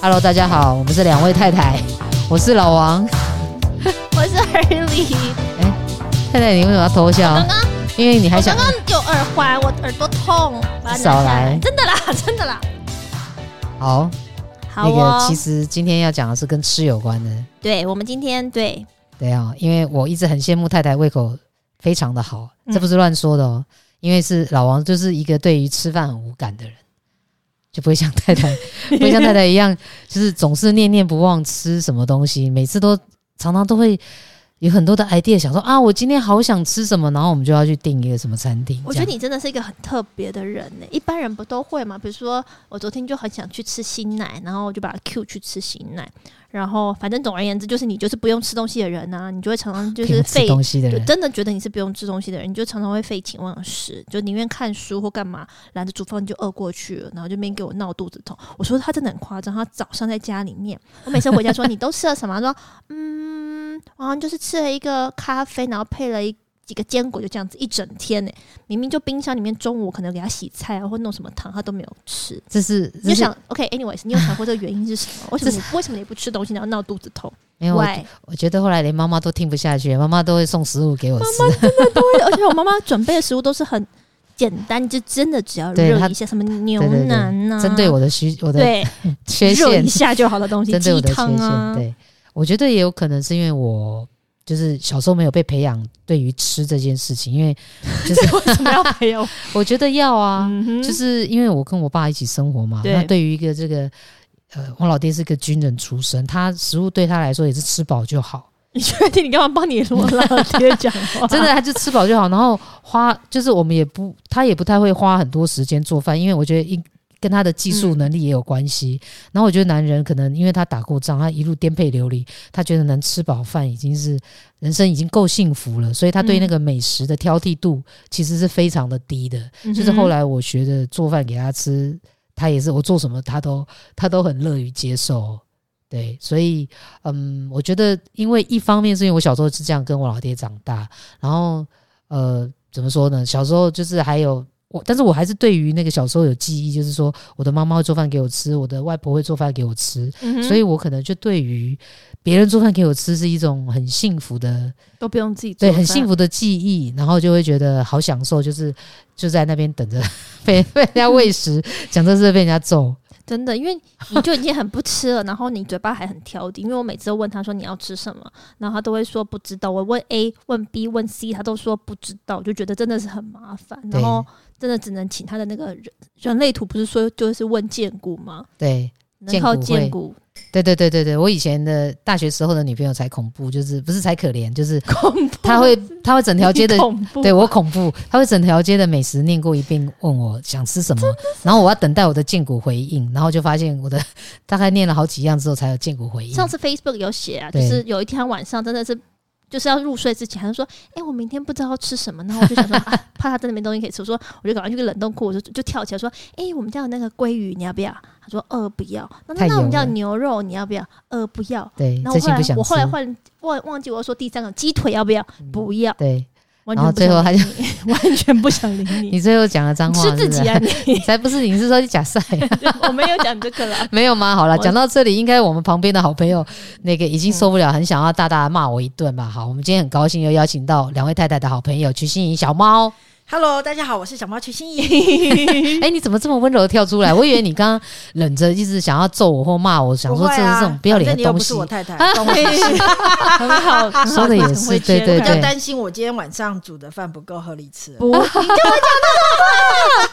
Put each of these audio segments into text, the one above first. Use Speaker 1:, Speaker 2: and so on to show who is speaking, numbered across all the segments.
Speaker 1: Hello，大家好，我们是两位太太，我是老王，
Speaker 2: 我是二里。
Speaker 1: 哎、欸，太太，你为什么要偷笑？刚刚因为你还想
Speaker 2: 刚刚有耳环，我耳朵痛。
Speaker 1: 少来，
Speaker 2: 真的啦，真的啦。
Speaker 1: 好，好、哦，那个其实今天要讲的是跟吃有关的。
Speaker 2: 对，我们今天对
Speaker 1: 对啊，因为我一直很羡慕太太胃口非常的好，这不是乱说的哦。嗯因为是老王，就是一个对于吃饭很无感的人，就不会像太太，不会像太太一样，就是总是念念不忘吃什么东西，每次都常常都会有很多的 idea，想说啊，我今天好想吃什么，然后我们就要去订一个什么餐厅。
Speaker 2: 我觉得你真的是一个很特别的人呢，一般人不都会吗？比如说我昨天就很想去吃新奶，然后我就把它 Q 去吃新奶。然后，反正总而言之，就是你就是不用吃东西的人呐、啊，你就会常常就是废
Speaker 1: 东西的人，
Speaker 2: 真的觉得你是不用吃东西的人，你就常常会废寝忘食，就宁愿看书或干嘛，懒得煮饭就饿过去了，然后就边给我闹肚子痛。我说他真的很夸张，他早上在家里面，我每次回家说你都吃了什么？他说嗯，好像就是吃了一个咖啡，然后配了一。几个坚果就这样子一整天呢、欸，明明就冰箱里面中午可能给他洗菜啊，或弄什么汤，他都没有吃。
Speaker 1: 这是
Speaker 2: 你想，OK，anyways，、okay, 你有想过这个原因是什么？为什么你为什么你不吃东西，然后闹肚子痛？
Speaker 1: 没有，我我觉得后来连妈妈都听不下去，妈妈都会送食物给我吃。
Speaker 2: 妈妈真的都会，而且我妈妈准备的食物都是很简单，就真的只要热一下，什么牛腩呐、啊，
Speaker 1: 针对我的需我的
Speaker 2: 对
Speaker 1: 缺陷
Speaker 2: 热一下就好的东西，
Speaker 1: 针对我的缺陷。
Speaker 2: 啊、
Speaker 1: 对，我觉得也有可能是因为我。就是小时候没有被培养对于吃这件事情，因为 就是
Speaker 2: 为什么要培养？
Speaker 1: 我觉得要啊，就是因为我跟我爸一起生活嘛。那对于一个这个呃，我老爹是个军人出身，他食物对他来说也是吃饱就好。
Speaker 2: 你确定你干嘛帮你我老爹讲话？
Speaker 1: 真的，他就吃饱就好，然后花就是我们也不，他也不太会花很多时间做饭，因为我觉得一。跟他的技术能力也有关系。嗯。然后我觉得男人可能因为他打过仗，他一路颠沛流离，他觉得能吃饱饭已经是人生已经够幸福了，所以他对那个美食的挑剔度其实是非常的低的。嗯。就是后来我学着做饭给他吃，他也是我做什么他都他都很乐于接受。对，所以嗯，我觉得因为一方面是因为我小时候是这样跟我老爹长大，然后呃，怎么说呢？小时候就是还有。我，但是我还是对于那个小时候有记忆，就是说我的妈妈会做饭给我吃，我的外婆会做饭给我吃，嗯，所以我可能就对于别人做饭给我吃是一种很幸福的，
Speaker 2: 都不用自己做，
Speaker 1: 对，很幸福的记忆，然后就会觉得好享受，就是就在那边等着 被被人家喂食，讲这是被人家揍。
Speaker 2: 真的，因为你就已经很不吃了，然后你嘴巴还很挑剔。因为我每次都问他说你要吃什么，然后他都会说不知道。我问 A，问 B，问 C，他都说不知道，就觉得真的是很麻烦。然后真的只能请他的那个人人类图，不是说就是问荐股吗？
Speaker 1: 对，
Speaker 2: 能靠荐骨。
Speaker 1: 对对对对对，我以前的大学时候的女朋友才恐怖，就是不是才可怜，就是
Speaker 2: 恐怖。
Speaker 1: 她会她会整条街的
Speaker 2: 恐怖，
Speaker 1: 对我恐怖，她会整条街的美食念过一遍，问我想吃什么，然后我要等待我的剑骨回应，然后就发现我的大概念了好几样之后才有剑骨回应。
Speaker 2: 上次 Facebook 有写啊，就是有一天晚上真的是。就是要入睡之前，他就说：“哎、欸，我明天不知道要吃什么。”然后我就想说：“ 啊，怕他真的没东西可以吃。”我说：“我就赶快去个冷冻库，我就就跳起来说：‘哎、欸，我们家有那个鲑鱼，你要不要？’他说：‘呃，不要。’那那我们家有牛肉，你要不要？呃，不要。
Speaker 1: 对，
Speaker 2: 然后后来我后来换忘忘记我说第三个鸡腿要不要？不要。
Speaker 1: 对。”
Speaker 2: 然后最后他就 完全不想理你。
Speaker 1: 你最后讲了脏话，
Speaker 2: 是自己啊！你
Speaker 1: 才不是，你 是说你假赛？
Speaker 2: 我没有讲这个啦。
Speaker 1: 没有吗？好了，讲到这里，应该我们旁边的好朋友那个已经受不了，很想要大大的骂我一顿吧？好，我们今天很高兴又邀请到两位太太的好朋友瞿欣怡小猫。
Speaker 3: Hello，大家好，我是小猫曲心怡。
Speaker 1: 哎、欸，你怎么这么温柔的跳出来？我以为你刚刚忍着，一直想要揍我或骂我，想说这是这种不要脸的东西。啊、不是
Speaker 3: 我太太，
Speaker 2: 很好，
Speaker 1: 说的也是，对对对。
Speaker 3: 比较担心我今天晚上煮的饭不够合理吃。
Speaker 2: 不，你跟我讲的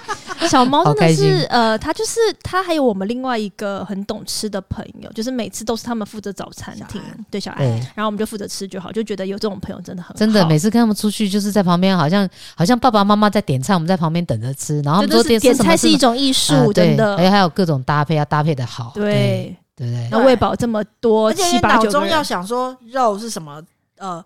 Speaker 2: 话。小猫真的是，呃，他就是他，还有我们另外一个很懂吃的朋友，就是每次都是他们负责找餐厅，对小孩，然后我们就负责吃就好，就觉得有这种朋友真的很好。
Speaker 1: 真的，每次跟他们出去，就是在旁边，好像好像爸爸。妈妈在点菜，我们在旁边等着吃。然后说点
Speaker 2: 点菜是一种艺术，真的。
Speaker 1: 还有还有各种搭配，要搭配的好。
Speaker 2: 对
Speaker 1: 对对，
Speaker 2: 那喂饱这么多，
Speaker 3: 而且脑中要想说肉是什么，呃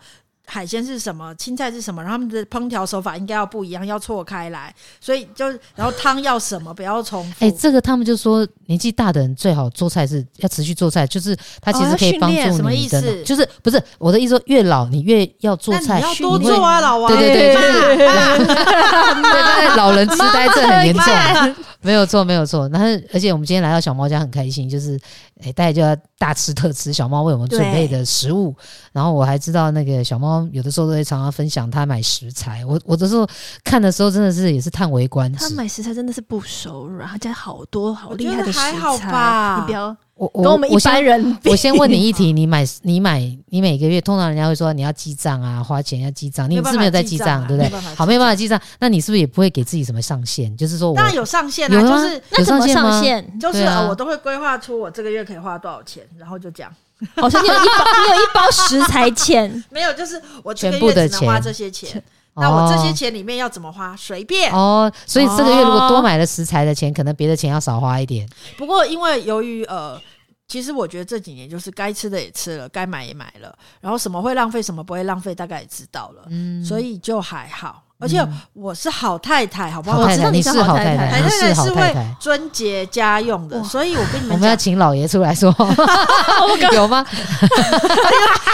Speaker 3: 海鲜是什么，青菜是什么，然后他们的烹调手法应该要不一样，要错开来，所以就然后汤要什么，不要重复。
Speaker 1: 哎、欸，这个他们就说年纪大的人最好做菜是要持续做菜，就是他其实可以帮助你的、哦、什么意思？就是不是我的意思说，越老你越要做菜，
Speaker 3: 你要多做啊，老王。
Speaker 1: 对对对，就是对老人痴呆症很严重，没有错没有错。然后而且我们今天来到小猫家很开心，就是哎、欸，大家就要大吃特吃，小猫为我们准备的食物。然后我还知道那个小猫。有的时候都会常常分享他买食材，我我的时候看的时候真的是也是叹为观止。
Speaker 2: 他买食材真的是不手软，他家好多好厉害的食材，
Speaker 3: 还好吧？
Speaker 2: 你不要
Speaker 1: 我我
Speaker 2: 跟我们一般人比。
Speaker 1: 我先问你一题：你买你买你每个月，通常人家会说你要记账啊，花钱要记账，你是没有在记账，对不对？好，没有办法记账，那你是不是也不会给自己什么上限？就是说我，当
Speaker 3: 然有上限啊，就是
Speaker 2: 那怎么上限？
Speaker 3: 就是我都会规划出我这个月可以花多少钱，然后就这样。
Speaker 2: 好像你有一包，你有一包食材钱，
Speaker 3: 没有，就是我这个月只能花这些钱。那我这些钱里面要怎么花，随便
Speaker 1: 哦。所以这个月如果多买了食材的钱，可能别的钱要少花一点。
Speaker 3: 不过因为由于呃，其实我觉得这几年就是该吃的也吃了，该买也买了，然后什么会浪费，什么不会浪费，大概也知道了，嗯，所以就还好。而且我是好太太，好不好？
Speaker 1: 我知道你是好太太，
Speaker 3: 好太太是会尊节家用的，所以我跟你们讲，
Speaker 1: 我们要请老爷出来说，有吗？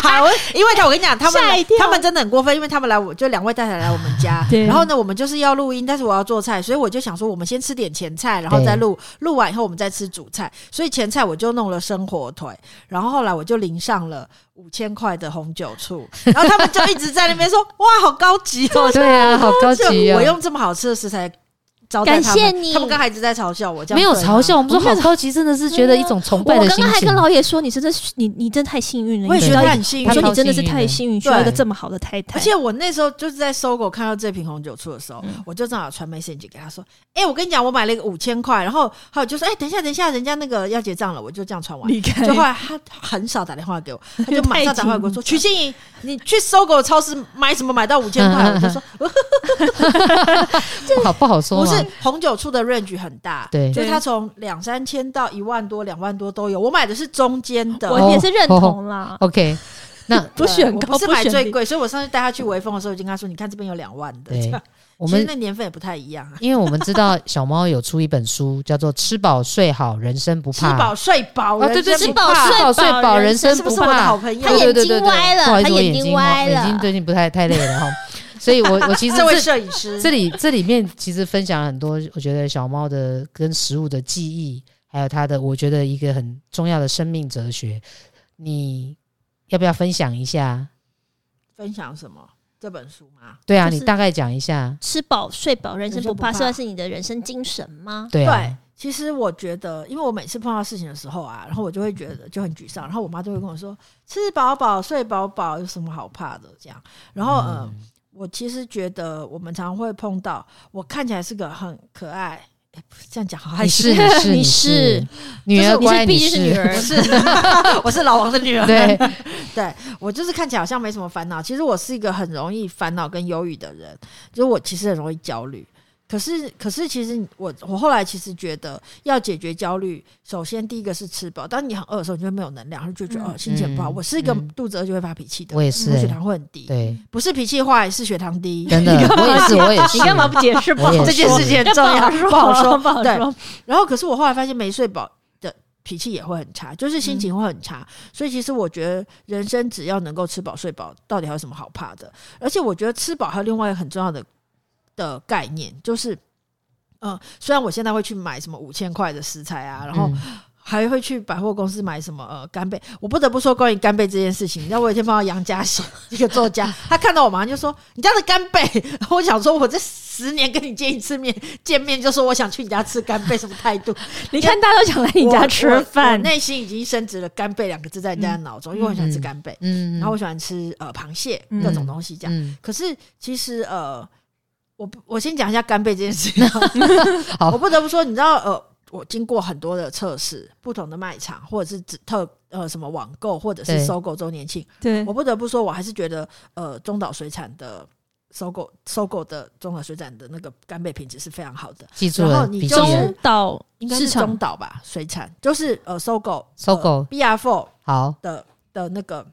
Speaker 3: 好，因为他我跟你讲，他们他们真的很过分，因为他们来我就两位太太来我们家，然后呢，我们就是要录音，但是我要做菜，所以我就想说，我们先吃点前菜，然后再录，录完以后我们再吃主菜，所以前菜我就弄了生火腿，然后后来我就淋上了。五千块的红酒醋，然后他们就一直在那边说：“ 哇，好高级哦！”
Speaker 1: 对啊，好高级哦！
Speaker 3: 我用这么好吃的食材。
Speaker 2: 感谢你，
Speaker 3: 他们刚才一直在嘲笑我，
Speaker 1: 这样没有嘲笑，我们说好高级，真的是觉得一种崇拜的心情。
Speaker 2: 我刚刚还跟老野说，你真的是，你你真的太幸运了。
Speaker 3: 我也觉得很幸运，
Speaker 2: 我说你真的是太幸运，需要一个这么好的太太。
Speaker 3: 而且我那时候就是在 SOGO 看到这瓶红酒醋的时候，我就正好传 message 给他说：“哎，我跟你讲，我买了一个五千块。”然后还有就说：“哎，等一下，等一下，人家那个要结账了。”我就这样传完，就后来他很少打电话给我，他就 马上打电话给我说：“曲心怡，你去 SOGO 超市买什么买到五千块？”我就说：“
Speaker 1: 不好不好说，
Speaker 3: 不是 红酒醋的。” range 很大，
Speaker 1: 对，
Speaker 3: 就是它从两三千到一万多、两万多都有。我买的是中间的，
Speaker 2: 我也是认同啦。
Speaker 1: OK，那
Speaker 2: 不选高，
Speaker 3: 不是买最贵，所以我上次带他去微风的时候，已经跟他说：“你看这边有两万的。”对，我们那年份也不太一样，
Speaker 1: 因为我们知道小猫有出一本书，叫做《吃饱睡好，人生不怕》。
Speaker 3: 吃饱睡饱，
Speaker 1: 对对，吃饱睡饱，人生不怕。
Speaker 3: 是不是我的好朋友？
Speaker 2: 他眼睛歪了，他眼睛歪了，
Speaker 1: 眼睛最近不太太累了哈。所以我，我我其实
Speaker 3: 这位摄影师
Speaker 1: 这里这里面其实分享了很多，我觉得小猫的跟食物的记忆，还有它的，我觉得一个很重要的生命哲学，你要不要分享一下？
Speaker 3: 分享什么？这本书吗？
Speaker 1: 对啊，你大概讲一下。
Speaker 2: 吃饱睡饱，人生不怕，算是你的人生精神吗？
Speaker 1: 对啊。
Speaker 3: 对，其实我觉得，因为我每次碰到事情的时候啊，然后我就会觉得就很沮丧，然后我妈就会跟我说：“吃饱饱，睡饱饱，有什么好怕的？”这样，然后嗯。嗯我其实觉得，我们常常会碰到，我看起来是个很可爱，欸、这样讲好害羞。
Speaker 1: 你是 你是女儿乖，
Speaker 2: 你是女儿，
Speaker 3: 是 我是老王的女儿。
Speaker 1: 对，
Speaker 3: 对我就是看起来好像没什么烦恼，其实我是一个很容易烦恼跟忧郁的人，就是我其实很容易焦虑。可是，可是，其实我我后来其实觉得，要解决焦虑，首先第一个是吃饱。当你很饿的时候，你就会没有能量，然后就觉得哦，心情不好。我是一个肚子饿就会发脾气的，
Speaker 1: 我也是，
Speaker 3: 血糖会很低。
Speaker 1: 对，
Speaker 3: 不是脾气坏，是血糖低。
Speaker 1: 真的，我也是，我也是。
Speaker 2: 你干嘛不解释？不好，
Speaker 3: 这件事情很重要，不好说，不好说。
Speaker 2: 对。
Speaker 3: 然后，可是我后来发现，没睡饱的脾气也会很差，就是心情会很差。所以，其实我觉得人生只要能够吃饱睡饱，到底还有什么好怕的？而且，我觉得吃饱还有另外一个很重要的的概念，就是。嗯，虽然我现在会去买什么五千块的食材啊，然后还会去百货公司买什么呃干贝。我不得不说，关于干贝这件事情，你知道我有一天碰到杨家贤 一个作家，他看到我马上就说：“你家的干贝。”我想说，我这十年跟你见一次面，见面就说我想去你家吃干贝，什么态度？
Speaker 2: 你看大家都想来你家吃饭，
Speaker 3: 内心已经升值了干贝两个字在人家的脑中，嗯、因为我很喜欢吃干贝，嗯，然后我喜欢吃呃螃蟹各种东西这样。嗯、可是其实呃。我我先讲一下干贝这件事 情。好，我不得不说，你知道，呃，我经过很多的测试，不同的卖场或者是指特呃什么网购或者是 SOGO 周年庆，
Speaker 2: 对，
Speaker 3: 我不得不说，我还是觉得呃中岛水产的 SOGO SOGO 的中岛水产的那个干贝品质是非常好的。
Speaker 1: 记住了，
Speaker 3: 然后你就
Speaker 2: 中岛
Speaker 3: 应该是中岛吧？水产就是呃 SOGO
Speaker 1: SOGO
Speaker 3: BR4
Speaker 1: 好
Speaker 3: 的的那个。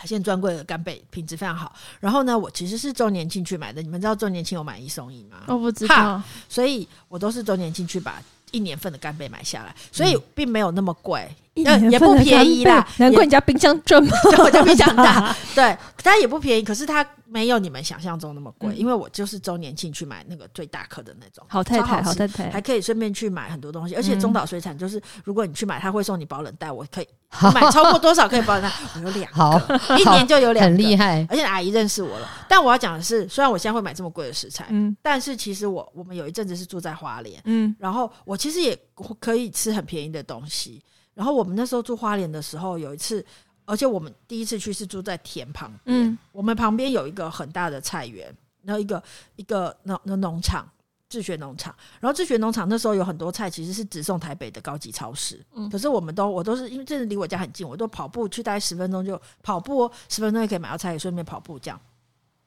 Speaker 3: 海鲜专柜的干贝品质非常好。然后呢，我其实是周年庆去买的，你们知道周年庆有买一送一吗？
Speaker 2: 我不知道，
Speaker 3: 所以我都是周年庆去把一年份的干贝买下来，所以并没有那么贵。嗯也不便宜啦，
Speaker 2: 难怪人家冰箱这么
Speaker 3: 大，我家冰箱大。对，它也不便宜，可是它没有你们想象中那么贵，嗯、因为我就是周年庆去买那个最大颗的那种。
Speaker 2: 好太太，
Speaker 3: 好，
Speaker 2: 好太太，
Speaker 3: 还可以顺便去买很多东西，而且中岛水产就是，如果你去买，他会送你保冷袋，我可以 买超过多少可以保冷袋？我有两个，一年就有两个，
Speaker 1: 很厉害。
Speaker 3: 而且阿姨认识我了，但我要讲的是，虽然我现在会买这么贵的食材，嗯，但是其实我我们有一阵子是住在花莲，嗯，然后我其实也可以吃很便宜的东西。然后我们那时候住花莲的时候，有一次，而且我们第一次去是住在田旁边，嗯，我们旁边有一个很大的菜园，然后一个一个农那农场，智学农场，然后智学农场那时候有很多菜，其实是直送台北的高级超市，嗯，可是我们都我都是因为这离我家很近，我都跑步去，大概十分钟就跑步十分钟就可以买到菜，也顺便跑步这样。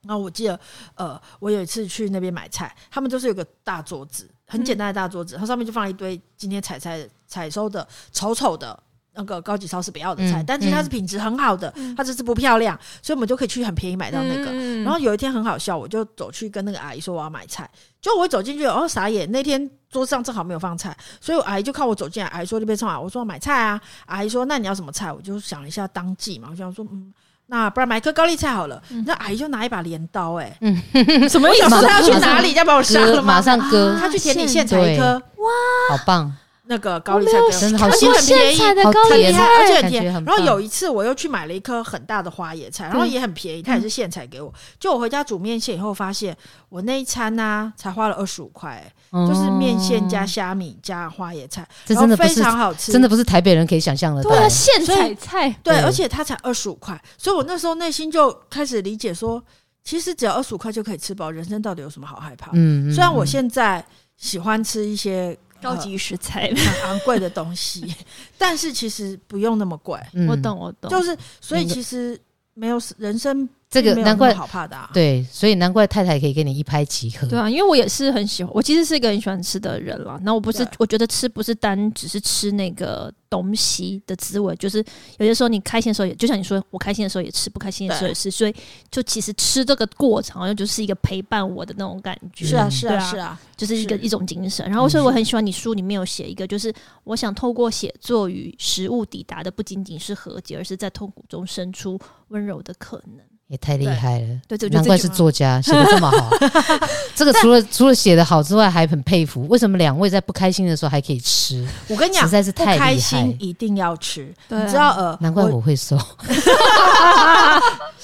Speaker 3: 然后我记得，呃，我有一次去那边买菜，他们就是有个大桌子，很简单的大桌子，它上面就放了一堆今天采菜采收的丑丑的那个高级超市不要的菜，但其实它是品质很好的，它只是不漂亮，所以我们就可以去很便宜买到那个。然后有一天很好笑，我就走去跟那个阿姨说我要买菜，就我走进去，哦，傻眼，那天桌子上正好没有放菜，所以我阿姨就看我走进来，阿姨说那边上来，我说买菜啊，阿姨说那你要什么菜？我就想了一下当季嘛，我想说嗯。那不然买颗高丽菜好了。那阿姨就拿一把镰刀，哎，什么意思？他要去哪里？要把我杀了吗？
Speaker 1: 马上割。
Speaker 3: 他去田里现采一颗，
Speaker 1: 哇，好棒！
Speaker 3: 那个高丽菜真的
Speaker 1: 好，
Speaker 3: 而且很便宜，
Speaker 1: 很
Speaker 3: 厉害，而且很甜。然后有一次我又去买了一颗很大的花椰菜，然后也很便宜，它也是现采给我。就我回家煮面线以后，发现我那一餐呢才花了二十五块，就是面线加虾米加花椰菜，
Speaker 1: 这真的
Speaker 3: 非常好吃，
Speaker 1: 真的不是台北人可以想象的。
Speaker 2: 对啊，现采菜，
Speaker 3: 对，而且它才二十五块，所以我那时候内心就开始理解说，其实只要二十五块就可以吃饱，人生到底有什么好害怕？嗯，虽然我现在喜欢吃一些。
Speaker 2: 高级食材，
Speaker 3: 很昂贵的东西，但是其实不用那么贵。
Speaker 2: 嗯、我懂，我懂，
Speaker 3: 就是所以其实没有人生。
Speaker 1: 这个难怪
Speaker 3: 好怕的，啊，
Speaker 1: 对，所以难怪太太可以跟你一拍即合。
Speaker 2: 对啊，因为我也是很喜欢，我其实是一个很喜欢吃的人了。那我不是，我觉得吃不是单只是吃那个东西的滋味，就是有些时候你开心的时候也，就像你说，我开心的时候也吃，不开心的时候也吃。所以就其实吃这个过程，好像就是一个陪伴我的那种感觉。
Speaker 3: 是啊，是啊，是啊，
Speaker 2: 就是一个一种精神。然后所以我很喜欢你书里面有写一个，就是我想透过写作与食物抵达的不仅仅是和解，而是在痛苦中生出温柔的可能。
Speaker 1: 也太厉害了，对，对，难怪是作家，写的这么好。这个除了除了写的好之外，还很佩服。为什么两位在不开心的时候还可以吃？
Speaker 3: 我跟你讲，实在是太开心，一定要吃。你知道呃，
Speaker 1: 难怪我会瘦。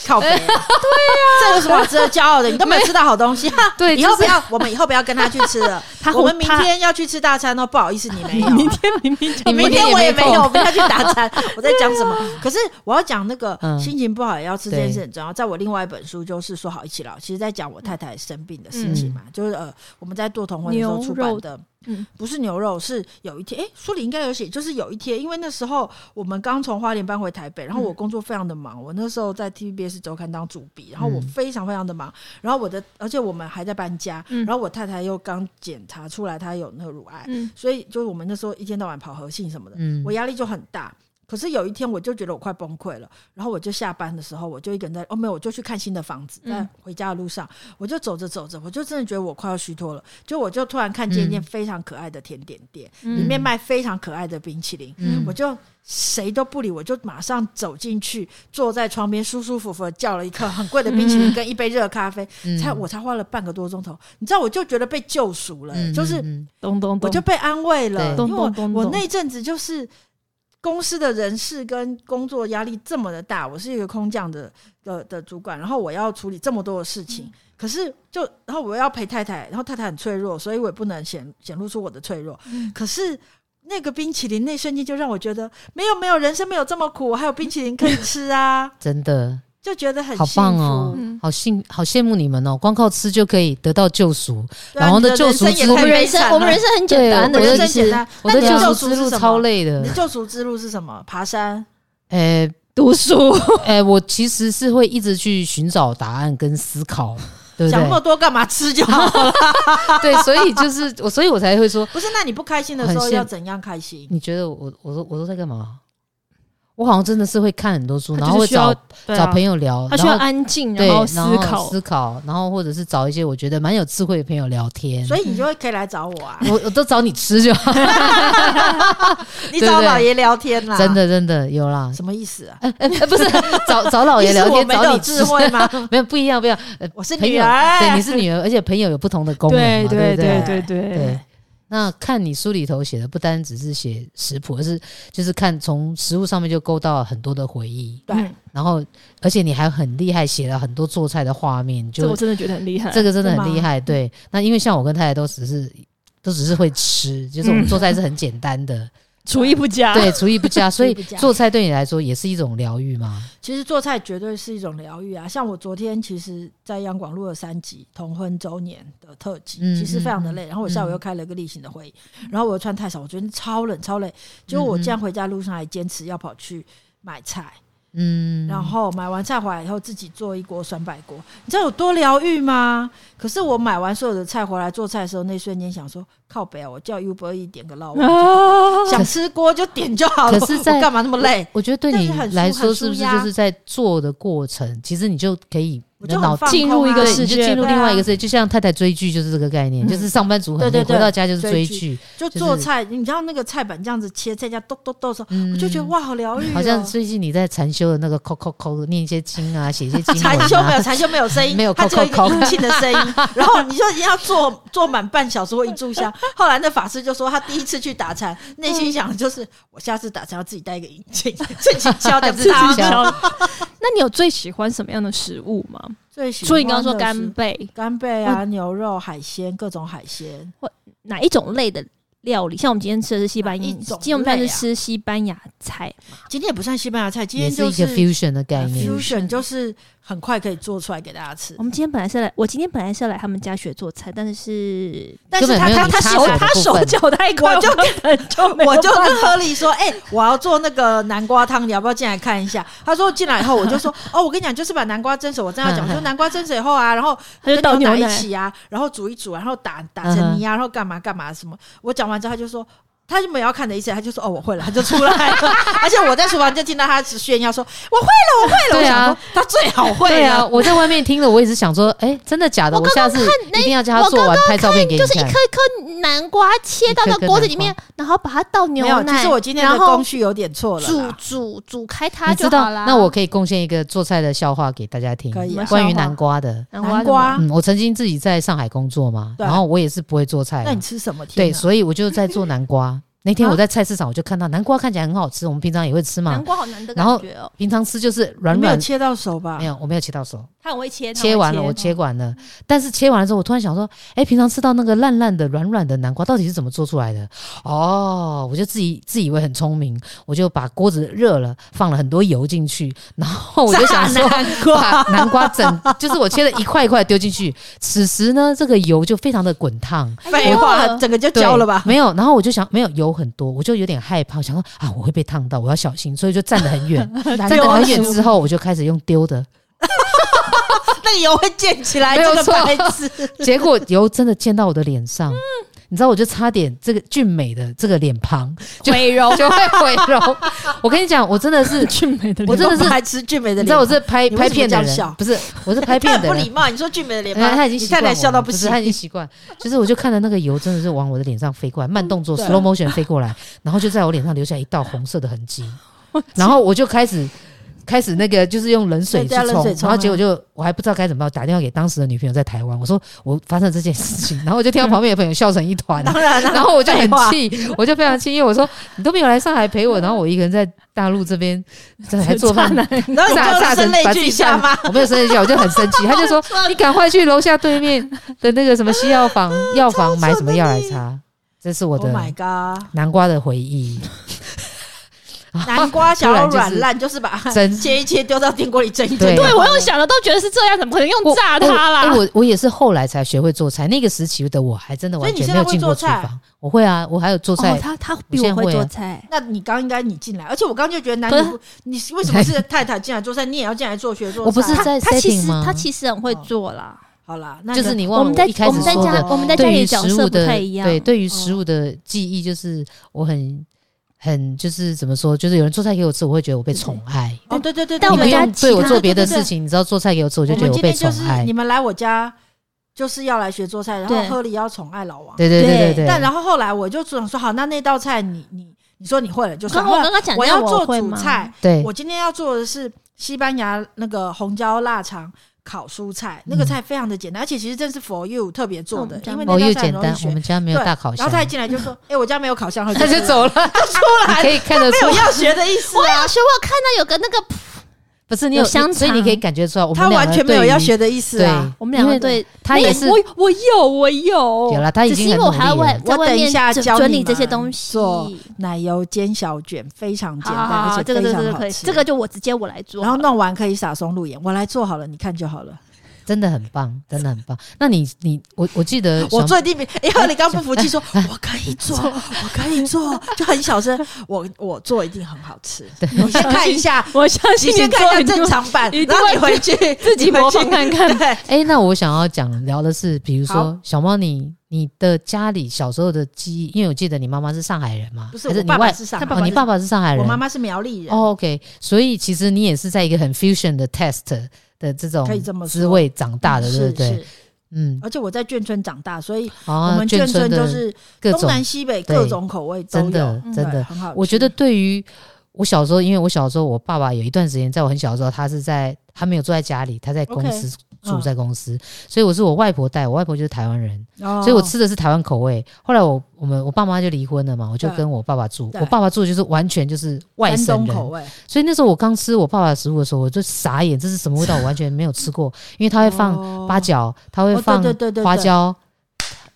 Speaker 3: 靠北，对呀，这有什么值得骄傲的？你都没有吃到好东西。对，以后不要，我们以后不要跟他去吃了。我们明天要去吃大餐哦，不好意思，你没有。
Speaker 2: 明天明天
Speaker 3: 你明天我也没有，我们要去大餐。我在讲什么？可是我要讲那个心情不好也要吃这件事很重要。在我另外一本书就是说好一起老，其实在讲我太太生病的事情嘛，嗯、就是呃我们在做同婚的时候出版的，嗯，不是牛肉，是有一天，哎、欸，书里应该有写，就是有一天，因为那时候我们刚从花莲搬回台北，然后我工作非常的忙，我那时候在 TVBS 周刊当主笔，然后我非常非常的忙，然后我的，而且我们还在搬家，然后我太太又刚检查出来她有那个乳癌，所以就是我们那时候一天到晚跑核信什么的，嗯。我压力就很大。可是有一天，我就觉得我快崩溃了，然后我就下班的时候，我就一个人在哦没有，我就去看新的房子，在回家的路上，我就走着走着，我就真的觉得我快要虚脱了。就我就突然看见一间非常可爱的甜点店，里面卖非常可爱的冰淇淋，我就谁都不理，我就马上走进去，坐在窗边舒舒服服的叫了一颗很贵的冰淇淋跟一杯热咖啡，才我才花了半个多钟头，你知道我就觉得被救赎了，就是咚咚，我就被安慰了，因为我我那阵子就是。公司的人事跟工作压力这么的大，我是一个空降的的的主管，然后我要处理这么多的事情，嗯、可是就然后我要陪太太，然后太太很脆弱，所以我也不能显显露出我的脆弱。嗯、可是那个冰淇淋那瞬间就让我觉得，没有没有，人生没有这么苦，我还有冰淇淋可以吃啊！
Speaker 1: 真的。
Speaker 3: 就觉得很
Speaker 1: 好棒哦，好幸好羡慕你们哦，光靠吃就可以得到救赎，然后呢，救赎之路，
Speaker 2: 我们人生我们人生很简单的，
Speaker 3: 人生简单。
Speaker 1: 我的救赎之路超累的，
Speaker 3: 你的救赎之路是什么？爬山？
Speaker 1: 诶，读书？诶，我其实是会一直去寻找答案跟思考，对不对？
Speaker 3: 想那么多干嘛？吃就好了。
Speaker 1: 对，所以就是我，所以我才会说，
Speaker 3: 不是？那你不开心的时候要怎样开心？
Speaker 1: 你觉得我我说我都在干嘛？我好像真的是会看很多
Speaker 2: 书，
Speaker 1: 然后会找、
Speaker 2: 啊、
Speaker 1: 找朋友聊，
Speaker 2: 他需要安静，然后思考。
Speaker 1: 思考，然后或者是找一些我觉得蛮有智慧的朋友聊天。
Speaker 3: 所以你就会可以来找我啊，
Speaker 1: 我我都找你吃就好，
Speaker 3: 你找老爷聊天啦，
Speaker 1: 真的真的有啦，
Speaker 3: 什么意思啊？
Speaker 1: 不是找找老爷聊天，找你
Speaker 3: 智慧吗？
Speaker 1: 没有不一样不一样，
Speaker 3: 我是女儿，
Speaker 1: 对，你是女儿，而且朋友有不同的功能嘛，对对？对
Speaker 2: 对对。对。
Speaker 1: 那看你书里头写的，不单只是写食谱，而是就是看从食物上面就勾到很多的回忆。
Speaker 3: 对，
Speaker 1: 然后而且你还很厉害，写了很多做菜的画面，就
Speaker 2: 这我真的觉得很厉害。
Speaker 1: 这个真的很厉害。对，那因为像我跟太太都只是都只是会吃，就是我们做菜是很简单的。嗯
Speaker 2: 厨艺不佳，
Speaker 1: 对，厨艺不佳，所以做菜对你来说也是一种疗愈吗？
Speaker 3: 其实做菜绝对是一种疗愈啊！像我昨天其实，在央广录了三集同婚周年的特辑，其实非常的累。然后我下午又开了一个例行的会议，然后我又穿太少，我觉得超冷超累。结果我这样回家路上还坚持要跑去买菜。嗯，然后买完菜回来以后，自己做一锅酸白锅，你知道有多疗愈吗？可是我买完所有的菜回来做菜的时候，那瞬间想说，靠北啊，我叫 Uber Eats 点个烙碗，啊、想吃锅就点就好了。可是，在干嘛那么累？
Speaker 1: 我觉得对你来说，是不是就是在做的过程，其实你就可以。
Speaker 3: 我就脑
Speaker 2: 进入一个世界，
Speaker 1: 进入另外一个世界，就像太太追剧就是这个概念，就是上班族很累，回到家就是追剧，
Speaker 3: 就做菜。你知道那个菜板这样子切，在家剁剁剁的时候，我就觉得哇，好疗愈。
Speaker 1: 好像最近你在禅修的那个抠抠抠，念一些经啊，写一些经。
Speaker 3: 禅修没有，禅修没有声音，没有抠抠抠阴气的声音。然后你就一定要做做满半小时或一炷香。后来那法师就说，他第一次去打禅，内心想的就是，我下次打禅要自己带一个引镜，自己敲的自己敲。
Speaker 2: 那你有最喜欢什么样的食物吗？
Speaker 3: 最喜欢，
Speaker 2: 所以你刚刚说干贝、
Speaker 3: 干贝啊，牛肉、海鲜，各种海鲜，
Speaker 2: 或哪一种类的料理？像我们今天吃的是西班牙，今天我们是吃西班牙菜，
Speaker 3: 今天也不算西班牙菜，今天就是
Speaker 1: 一个 fusion 的概念
Speaker 3: ，fusion 就是。很快可以做出来给大家吃。
Speaker 2: 我们今天本来是来，我今天本来是要来他们家学做菜，但是，
Speaker 3: 但是他他他手他手脚太快，我就就我就跟何丽说，哎，我要做那个南瓜汤，你要不要进来看一下？他说进来以后，我就说，哦，我跟你讲，就是把南瓜蒸熟。我正要讲，说南瓜蒸熟以后啊，然后他就倒牛奶一起啊，然后煮一煮，然后打打成泥啊，然后干嘛干嘛什么。我讲完之后，他就说。他就没有要看的意思，他就说：“哦，我会了。”他就出来了，而且我在厨房就听到他炫耀说：“我会了，我会了。”对啊，他最好会。
Speaker 1: 对啊，我在外面听了，我也是想说：“哎，真的假的？”我下次一定要叫他做完拍照片给你。
Speaker 2: 就是一颗一颗南瓜切到那锅子里面，然后把它倒牛奶。
Speaker 3: 其实我今天的工序有点错了。
Speaker 2: 煮煮煮开它就好了。
Speaker 1: 那我可以贡献一个做菜的笑话给大家听，可以关于南瓜的。
Speaker 3: 南瓜，
Speaker 1: 嗯，我曾经自己在上海工作嘛，然后我也是不会做菜。
Speaker 3: 那你吃什么？
Speaker 1: 对，所以我就在做南瓜。那天我在菜市场，我就看到南瓜看起来很好吃，我们平常也会吃嘛。
Speaker 2: 南瓜好难得，
Speaker 1: 然后平常吃就是软软。
Speaker 3: 没有切到手吧？
Speaker 1: 没有，我没有切到手。
Speaker 2: 他很会切，
Speaker 1: 切完了，我切完了。但是切完了之后，我突然想说，哎，平常吃到那个烂烂的、软软的南瓜，到底是怎么做出来的？哦，我就自己自以为很聪明，我就把锅子热了，放了很多油进去，然后我就想说，把南瓜整，就是我切了一块一块丢进去。此时呢，这个油就非常的滚烫，
Speaker 3: 废话，整个就焦了吧？
Speaker 1: 没有，然后我就想，没有油很多，我就有点害怕，想说啊，我会被烫到，我要小心，所以就站得很远。站得很远之后，我就开始用丢的。
Speaker 3: 那个油会溅起来，
Speaker 1: 没有错。结果油真的溅到我的脸上，你知道，我就差点这个俊美的这个脸庞
Speaker 2: 毁容，
Speaker 1: 就会毁容。我跟你讲，我真的是
Speaker 2: 俊美的，
Speaker 1: 我真的是
Speaker 3: 还吃俊美的脸。
Speaker 1: 你知道我是拍拍片的人，不是，我是拍片的人。
Speaker 3: 不礼貌，你说俊美的脸庞，
Speaker 1: 他已经习惯，
Speaker 3: 笑到不行，
Speaker 1: 他已经习惯。就是我就看着那个油真的是往我的脸上飞过来，慢动作 slow motion 飞过来，然后就在我脸上留下一道红色的痕迹，然后我就开始。开始那个就是用冷水去冲，然后结果就我还不知道该怎么办，打电话给当时的女朋友在台湾，我说我发生这件事情，然后我就听到旁边的朋友笑成一团，当然，然后我就很气，我就非常气，因为我说你都没有来上海陪我，然后我一个人在大陆这边还做饭，
Speaker 3: 然后炸炸成把自己吓吗？
Speaker 1: 我没有生气，我就很生气，他就说你赶快去楼下对面的那个什么西药房药房买什么药来擦，这是我的南瓜的回忆。
Speaker 3: 南瓜想要软烂，就是把它 切一切丢到电锅里蒸一蒸。
Speaker 2: 对，我用想的都觉得是这样，怎么可能用炸它啦？
Speaker 1: 我我也是后来才学会做菜，那个时期的我还真的完全没有进过厨房。我会啊，我还有做菜。
Speaker 2: 他他比我会做菜。
Speaker 3: 那你刚应该你进来，而且我刚就觉得男女，你为什么是太太进来做菜，你也要进来做学做菜？
Speaker 1: 我不是在
Speaker 2: 他其实他其实很会做啦。
Speaker 3: 好啦，那
Speaker 1: 就是你忘了我一开始说的，
Speaker 2: 我们在家里的角色不太一样。
Speaker 1: 对，对于食物的记忆，就是我很。很就是怎么说，就是有人做菜给我吃，我会觉得我被宠爱。
Speaker 3: 哦，对对对，
Speaker 2: 但我们家
Speaker 1: 你不用对我做别的事情，你知道做菜给我吃，我就觉得
Speaker 3: 我
Speaker 1: 被
Speaker 3: 宠
Speaker 1: 爱
Speaker 3: 你。们来我家就是要来学做菜，然后
Speaker 2: 对
Speaker 3: 贺礼要宠爱老王。
Speaker 1: 对对对对对。
Speaker 3: 但然后后来我就想说，好，那那道菜你你你说你会了，就算。
Speaker 2: 刚刚我刚刚讲
Speaker 3: 我要做主菜，
Speaker 1: 对
Speaker 3: 我今天要做的是西班牙那个红椒腊肠烤蔬菜，那个菜非常的简单，而且其实这是 for you 特别做的，
Speaker 2: 嗯
Speaker 3: 因为那
Speaker 1: 哦，
Speaker 3: 道菜很容易
Speaker 1: 又简单，我们。家没有大烤箱
Speaker 3: 然后，他一进来就说：“哎，我家没有烤箱。”
Speaker 1: 他就走了，
Speaker 3: 出来
Speaker 1: 可以看得出
Speaker 3: 没有要学的意思啊
Speaker 2: 我有。学，我看到有个那个，
Speaker 1: 不是你
Speaker 2: 有香
Speaker 1: 所以你可以感觉出来，我们
Speaker 3: 他完全没有要学的意思啊。
Speaker 2: 我们
Speaker 1: 两个
Speaker 2: 对，
Speaker 1: 他也是
Speaker 2: 我我有我有
Speaker 1: 有了他已经
Speaker 2: 只是因为我还要外
Speaker 1: 很努力
Speaker 3: 我等一
Speaker 2: 在外面整
Speaker 3: 下教你
Speaker 2: 整理这些东西。
Speaker 3: 做奶油煎小卷，非常简单，
Speaker 2: 好好好，
Speaker 3: 而且
Speaker 2: 这个
Speaker 3: 非
Speaker 2: 这个可以，
Speaker 3: 常好吃。
Speaker 2: 这个就我直接我来做。
Speaker 3: 然后弄完可以撒松露盐，我来做好了，你看就好了。
Speaker 1: 真的很棒，真的很棒。那你你我我记得
Speaker 3: 我做一定比，因为你刚不服气说，我可以做，我可以做，就很小声。我我做一定很好吃。你先看一下，
Speaker 2: 我相
Speaker 3: 你
Speaker 2: 信
Speaker 3: 先看一下正常版，然
Speaker 2: 后
Speaker 3: 你回去
Speaker 2: 自己模仿看看。
Speaker 3: 对，
Speaker 1: 哎，那我想要讲聊的是，比如
Speaker 3: 说
Speaker 1: 小猫你，你的家里小时候的记忆，因为我记得你妈妈是上海人嘛，
Speaker 3: 不是你爸爸
Speaker 1: 还是
Speaker 3: 上海
Speaker 1: 哦，你爸爸是上海人，
Speaker 3: 我妈妈是苗栗人。
Speaker 1: 哦，OK，所以其实你也是在一个很 fusion 的 test 的
Speaker 3: 这
Speaker 1: 种滋味长大的，
Speaker 3: 对
Speaker 1: 不
Speaker 3: 对？
Speaker 1: 嗯，
Speaker 3: 而且我在眷村长大，所以
Speaker 1: 哦
Speaker 3: 我们眷村
Speaker 1: 的
Speaker 3: 就是东南西北各种口味都有，
Speaker 1: 真的
Speaker 3: 嗯
Speaker 1: 真的
Speaker 3: 对很好吃。
Speaker 1: 我觉得对于我小时候，因为我小时候我爸爸有一段时间，在我很小的时候，他是在他没有住在家里，他在公司住在公司，所以我是我外婆带，我外婆就是台湾人，
Speaker 3: 哦
Speaker 1: 所以我吃的是台湾口味。后来我我们我爸妈就离婚了嘛，我就跟我爸爸住，我爸爸住的就是完全就是外省人，
Speaker 3: 口味，
Speaker 1: 所以那时候我刚吃我爸爸的食物的时候，我就傻眼，这是什么味道？我完全没有吃过，因为他会放八角，他会
Speaker 3: 哦
Speaker 1: 放
Speaker 3: 对对对对对
Speaker 1: 花椒。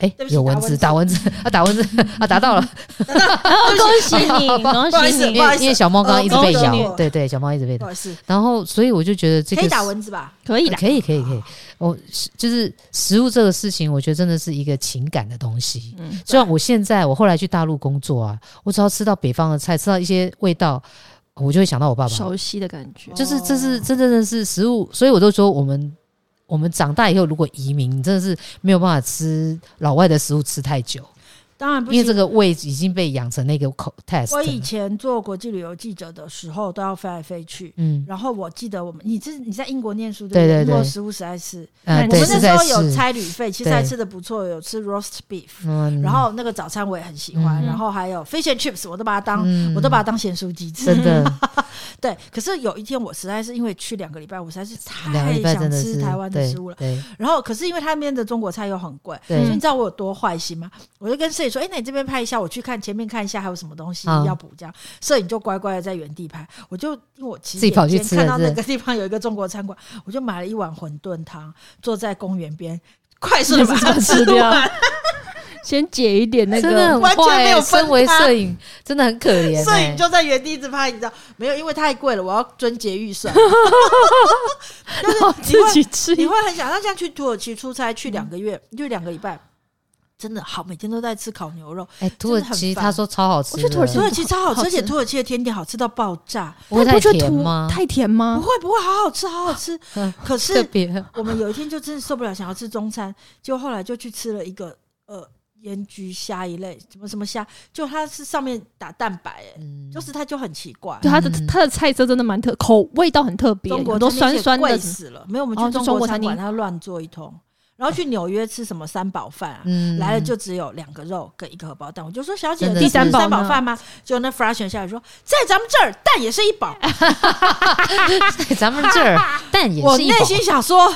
Speaker 1: 哎有蚊子，打
Speaker 3: 打
Speaker 1: 蚊子，啊，打蚊子，啊，打到了。
Speaker 2: 恭喜你，恭喜你
Speaker 1: 因，为因为小猫刚刚一直被
Speaker 3: 哦
Speaker 1: 咬，
Speaker 3: 哦
Speaker 1: 对对，小猫一直被打，
Speaker 3: 不好意思，
Speaker 1: 然后所以我就觉得这个
Speaker 3: 可以打蚊子吧？
Speaker 2: 可以的，
Speaker 1: 可以可以可以，我就是食物这个事情，我觉得真的是一个情感的东西。
Speaker 2: 嗯，
Speaker 1: 虽然我现在我后来去大陆工作啊，我只要吃到北方的菜，吃到一些味道，我就会想到我爸爸。
Speaker 2: 熟悉的感觉。
Speaker 1: 就是这是真正的是食物，所以我都说我们我们长大以后如果移民，你真的是没有办法吃老外的食物吃太久，
Speaker 3: 当然不行，
Speaker 1: 因为这个胃已经被养成那个口 test
Speaker 3: 我以。前做国际旅游记者的时候，都要飞来飞去。
Speaker 1: 嗯。
Speaker 3: 然后我记得我们，你是你在英国念书对不
Speaker 1: 对？对对
Speaker 3: 英国食物实在是，
Speaker 1: 呃，
Speaker 2: 我
Speaker 3: 们那
Speaker 1: 时
Speaker 3: 候有，差旅费，其实
Speaker 1: 对。
Speaker 3: 还吃的不错，有吃 roast beef，
Speaker 1: 嗯。
Speaker 3: 然后那个早餐我也很喜欢，
Speaker 1: 嗯。
Speaker 3: 然后还有 fish and chips，我都把它当
Speaker 1: 嗯。
Speaker 3: 我都把它当咸酥鸡吃。
Speaker 1: 真的，
Speaker 3: 对，可是有一天我实在是因为去两个礼拜，我实在是太想吃台湾的食物了。
Speaker 1: 对。
Speaker 3: 然后可是因为他那边的中国菜又很
Speaker 1: 贵，
Speaker 3: 所以你知道我有多坏心吗？我就跟摄影说：“哎、那你这边拍一下，我去看前面看一下还有什么东西要补。”这样，摄影就乖乖的在原地拍。我就因为我骑
Speaker 1: 自己跑去吃了
Speaker 3: 看到那个地方有一个中国餐馆，我就买了一碗馄饨汤，坐在公园边，快速的把它吃
Speaker 2: 掉。先解一点那个，
Speaker 1: 真的很
Speaker 3: 完全。没有分
Speaker 1: 身为
Speaker 3: 他
Speaker 1: 摄影，真的很可怜 欸。
Speaker 3: 摄影就在原地一直拍，你知道没有？因为太贵了，我要遵节预算。
Speaker 2: 就是自己吃。
Speaker 3: 你会很想，那像去土耳其出差去两个月，就两个礼拜，真的好，每天都在吃烤牛肉。
Speaker 1: 哎，土耳其他说超好吃的，
Speaker 2: 我去土耳其
Speaker 3: 土耳其超好吃，而且土耳其的甜点好吃到爆炸。
Speaker 1: 不会太
Speaker 2: 不觉得土
Speaker 1: 甜吗？
Speaker 2: 太甜
Speaker 3: 不？会不会，好好吃，好好吃。可是我们有一天就真的受不了，想要吃中餐，就后来就去吃了一个呃盐焗虾一类，什么什么虾，就它是上面打蛋白，哎，
Speaker 1: 嗯
Speaker 3: 就是它就很奇怪。
Speaker 2: 对，它的
Speaker 1: 嗯
Speaker 2: 它的菜色真的蛮特，口味道很特别，
Speaker 3: 中国
Speaker 2: 很多
Speaker 3: 餐厅
Speaker 2: 酸酸的。
Speaker 3: 死了，没有我
Speaker 2: 们
Speaker 3: 去中国餐馆，
Speaker 2: 中国餐厅
Speaker 3: 他乱做一通。然后去纽约吃什么三宝饭啊？
Speaker 1: 嗯
Speaker 3: 来了就只有两个肉跟一个荷包蛋，我就说小姐，
Speaker 1: 的
Speaker 2: 第三宝
Speaker 3: 三宝
Speaker 2: 呢
Speaker 3: 饭吗？就那 fraction 下来说，在咱们这儿蛋也是一宝。
Speaker 1: 在咱们这儿蛋也
Speaker 3: 我
Speaker 1: 是一宝
Speaker 3: 内心想说，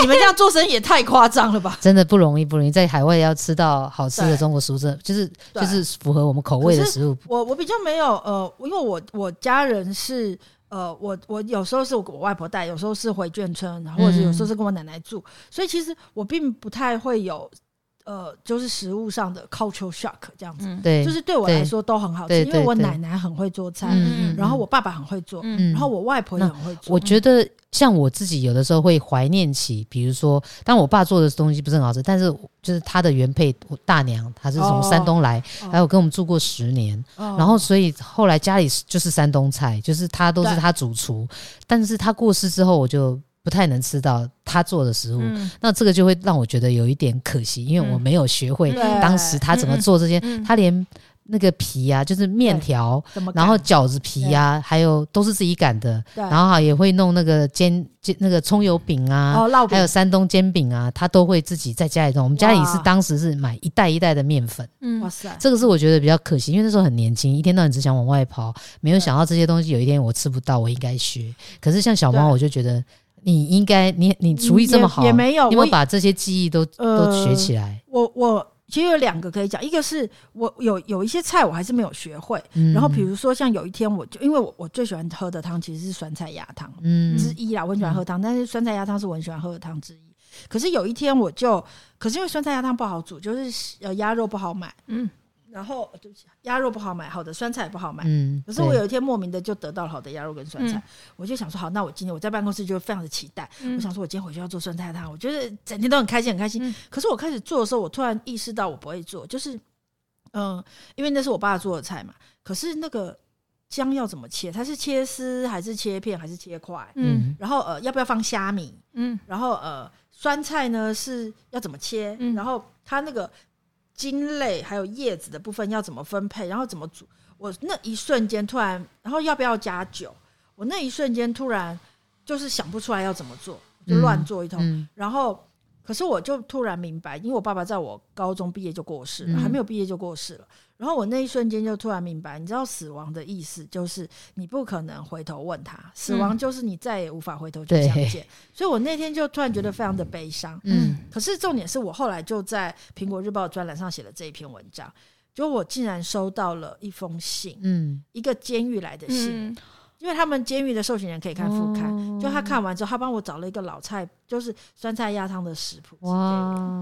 Speaker 3: 你们这样做生意也太夸张了吧？
Speaker 1: 真的不容易，不容易。在海外要吃到好吃的中国食物，真就是就是符合我们口味的食物。
Speaker 3: 我我比较没有呃，因为我我家人是呃，我我有时候是我我外婆带，有时候是回眷村，或者是有时候是跟我奶奶住，所以其实我并不太会有呃，就是食物上的 cultural shock 这样子，
Speaker 2: 嗯，
Speaker 1: 对，
Speaker 3: 就是对我来说都很好吃，因为我
Speaker 1: 对对
Speaker 3: 奶奶很会做菜，
Speaker 2: 嗯
Speaker 3: 然后我爸爸很会做，
Speaker 2: 嗯。
Speaker 3: 然后我外婆也很会做。
Speaker 1: 我觉得像我自己有的时候会怀念起，比如说，当我爸做的东西不是很好吃，但是就是他的原配我大娘，她是从山东来，
Speaker 3: 哦
Speaker 1: 还有跟我们住过十年，
Speaker 3: 哦
Speaker 1: 然后所以后来家里就是山东菜，就是他都是
Speaker 3: 对
Speaker 1: 他主厨，但是他过世之后，我就不太能吃到他做的食物，
Speaker 2: 嗯。
Speaker 1: 那这个就会让我觉得有一点可惜，因为我没有学
Speaker 3: 会
Speaker 1: 当时他怎么做这些，他连那个皮呀、啊，就是
Speaker 3: 面条，
Speaker 1: 然后饺子皮呀、啊，还有都是自己擀的。然后哈也会弄那个煎煎那个葱油饼啊，
Speaker 3: 哦，饼。
Speaker 1: 还有山东煎饼啊，他都会自己在家里弄。我们家里是当时是买一袋一袋的面粉，
Speaker 2: 嗯。
Speaker 3: 哇，塞，
Speaker 1: 这个是我觉得比较可惜，因为那时候很年轻，一天到晚只想往外跑，没有想到这些东西有一天我吃不到，我应该学。可是像小
Speaker 3: 猫，
Speaker 1: 我就觉得你应该，你你厨艺这么好，
Speaker 3: 也也没有
Speaker 1: 你有没
Speaker 3: 我
Speaker 1: 有把这些技艺都、
Speaker 3: 呃
Speaker 1: 都学起来？
Speaker 3: 我我其实有两个可以讲，一个是我有有一些菜我还是没有学会，
Speaker 1: 嗯
Speaker 3: 然后比如说像有一天我就因为我我最喜欢喝的汤其实是酸菜鸭汤
Speaker 1: 嗯
Speaker 3: 之一啦，我很喜欢喝汤，但是酸菜鸭汤是我很喜欢喝的汤之一。可是有一天我就，可是因为酸菜鸭汤不好煮，就是呃鸭肉不好买，
Speaker 2: 嗯，
Speaker 3: 然后对不起，鸭肉不好买，好的酸菜也不好买。
Speaker 1: 嗯，
Speaker 3: 可是我有一天莫名的就得到了好的鸭肉跟酸菜，
Speaker 2: 嗯
Speaker 3: 我就想说好，那我今天我在办公室就非常的期待，
Speaker 2: 嗯
Speaker 3: 我想说我今天回去要做酸菜汤，我觉得整天都很开心很开心。
Speaker 2: 嗯
Speaker 3: 可是我开始做的时候，我突然意识到我不会做，就是嗯、呃因为那是我爸做的菜嘛，可是那个姜要怎么切？它是切丝还是切片还是切块？
Speaker 2: 嗯
Speaker 1: 嗯
Speaker 3: 然后呃要不要放虾米？
Speaker 2: 嗯
Speaker 3: 然后呃酸菜呢是要怎么切？
Speaker 2: 嗯
Speaker 3: 然后它那个茎类还有叶子的部分要怎么分配？然后怎么煮？我那一瞬间突然，然后要不要加酒？我那一瞬间突然就是想不出来要怎么做，就乱做一通。
Speaker 1: 嗯
Speaker 3: 然后，可是我就突然明白，因为我爸爸在我高中毕业就过世了，
Speaker 1: 嗯
Speaker 3: 还没有毕业就过世了。然后我那一瞬间就突然明白，你知道死亡的意思就是你不可能回头问他，死亡就是你再也无法回头去相见。
Speaker 1: 对
Speaker 3: 所以我那天就突然觉得非常的悲伤。
Speaker 1: 嗯
Speaker 3: 可是重点是我后来就在苹果日报专栏上写了这一篇文章，就我竟然收到了一封信，
Speaker 1: 嗯
Speaker 3: 一个监狱来的信。
Speaker 2: 嗯
Speaker 3: 因为他们监狱的受刑人可以看副刊，
Speaker 1: 哦。
Speaker 3: 就他看完之后，他帮我找了一个老菜，就是酸菜鸭汤的食
Speaker 1: 谱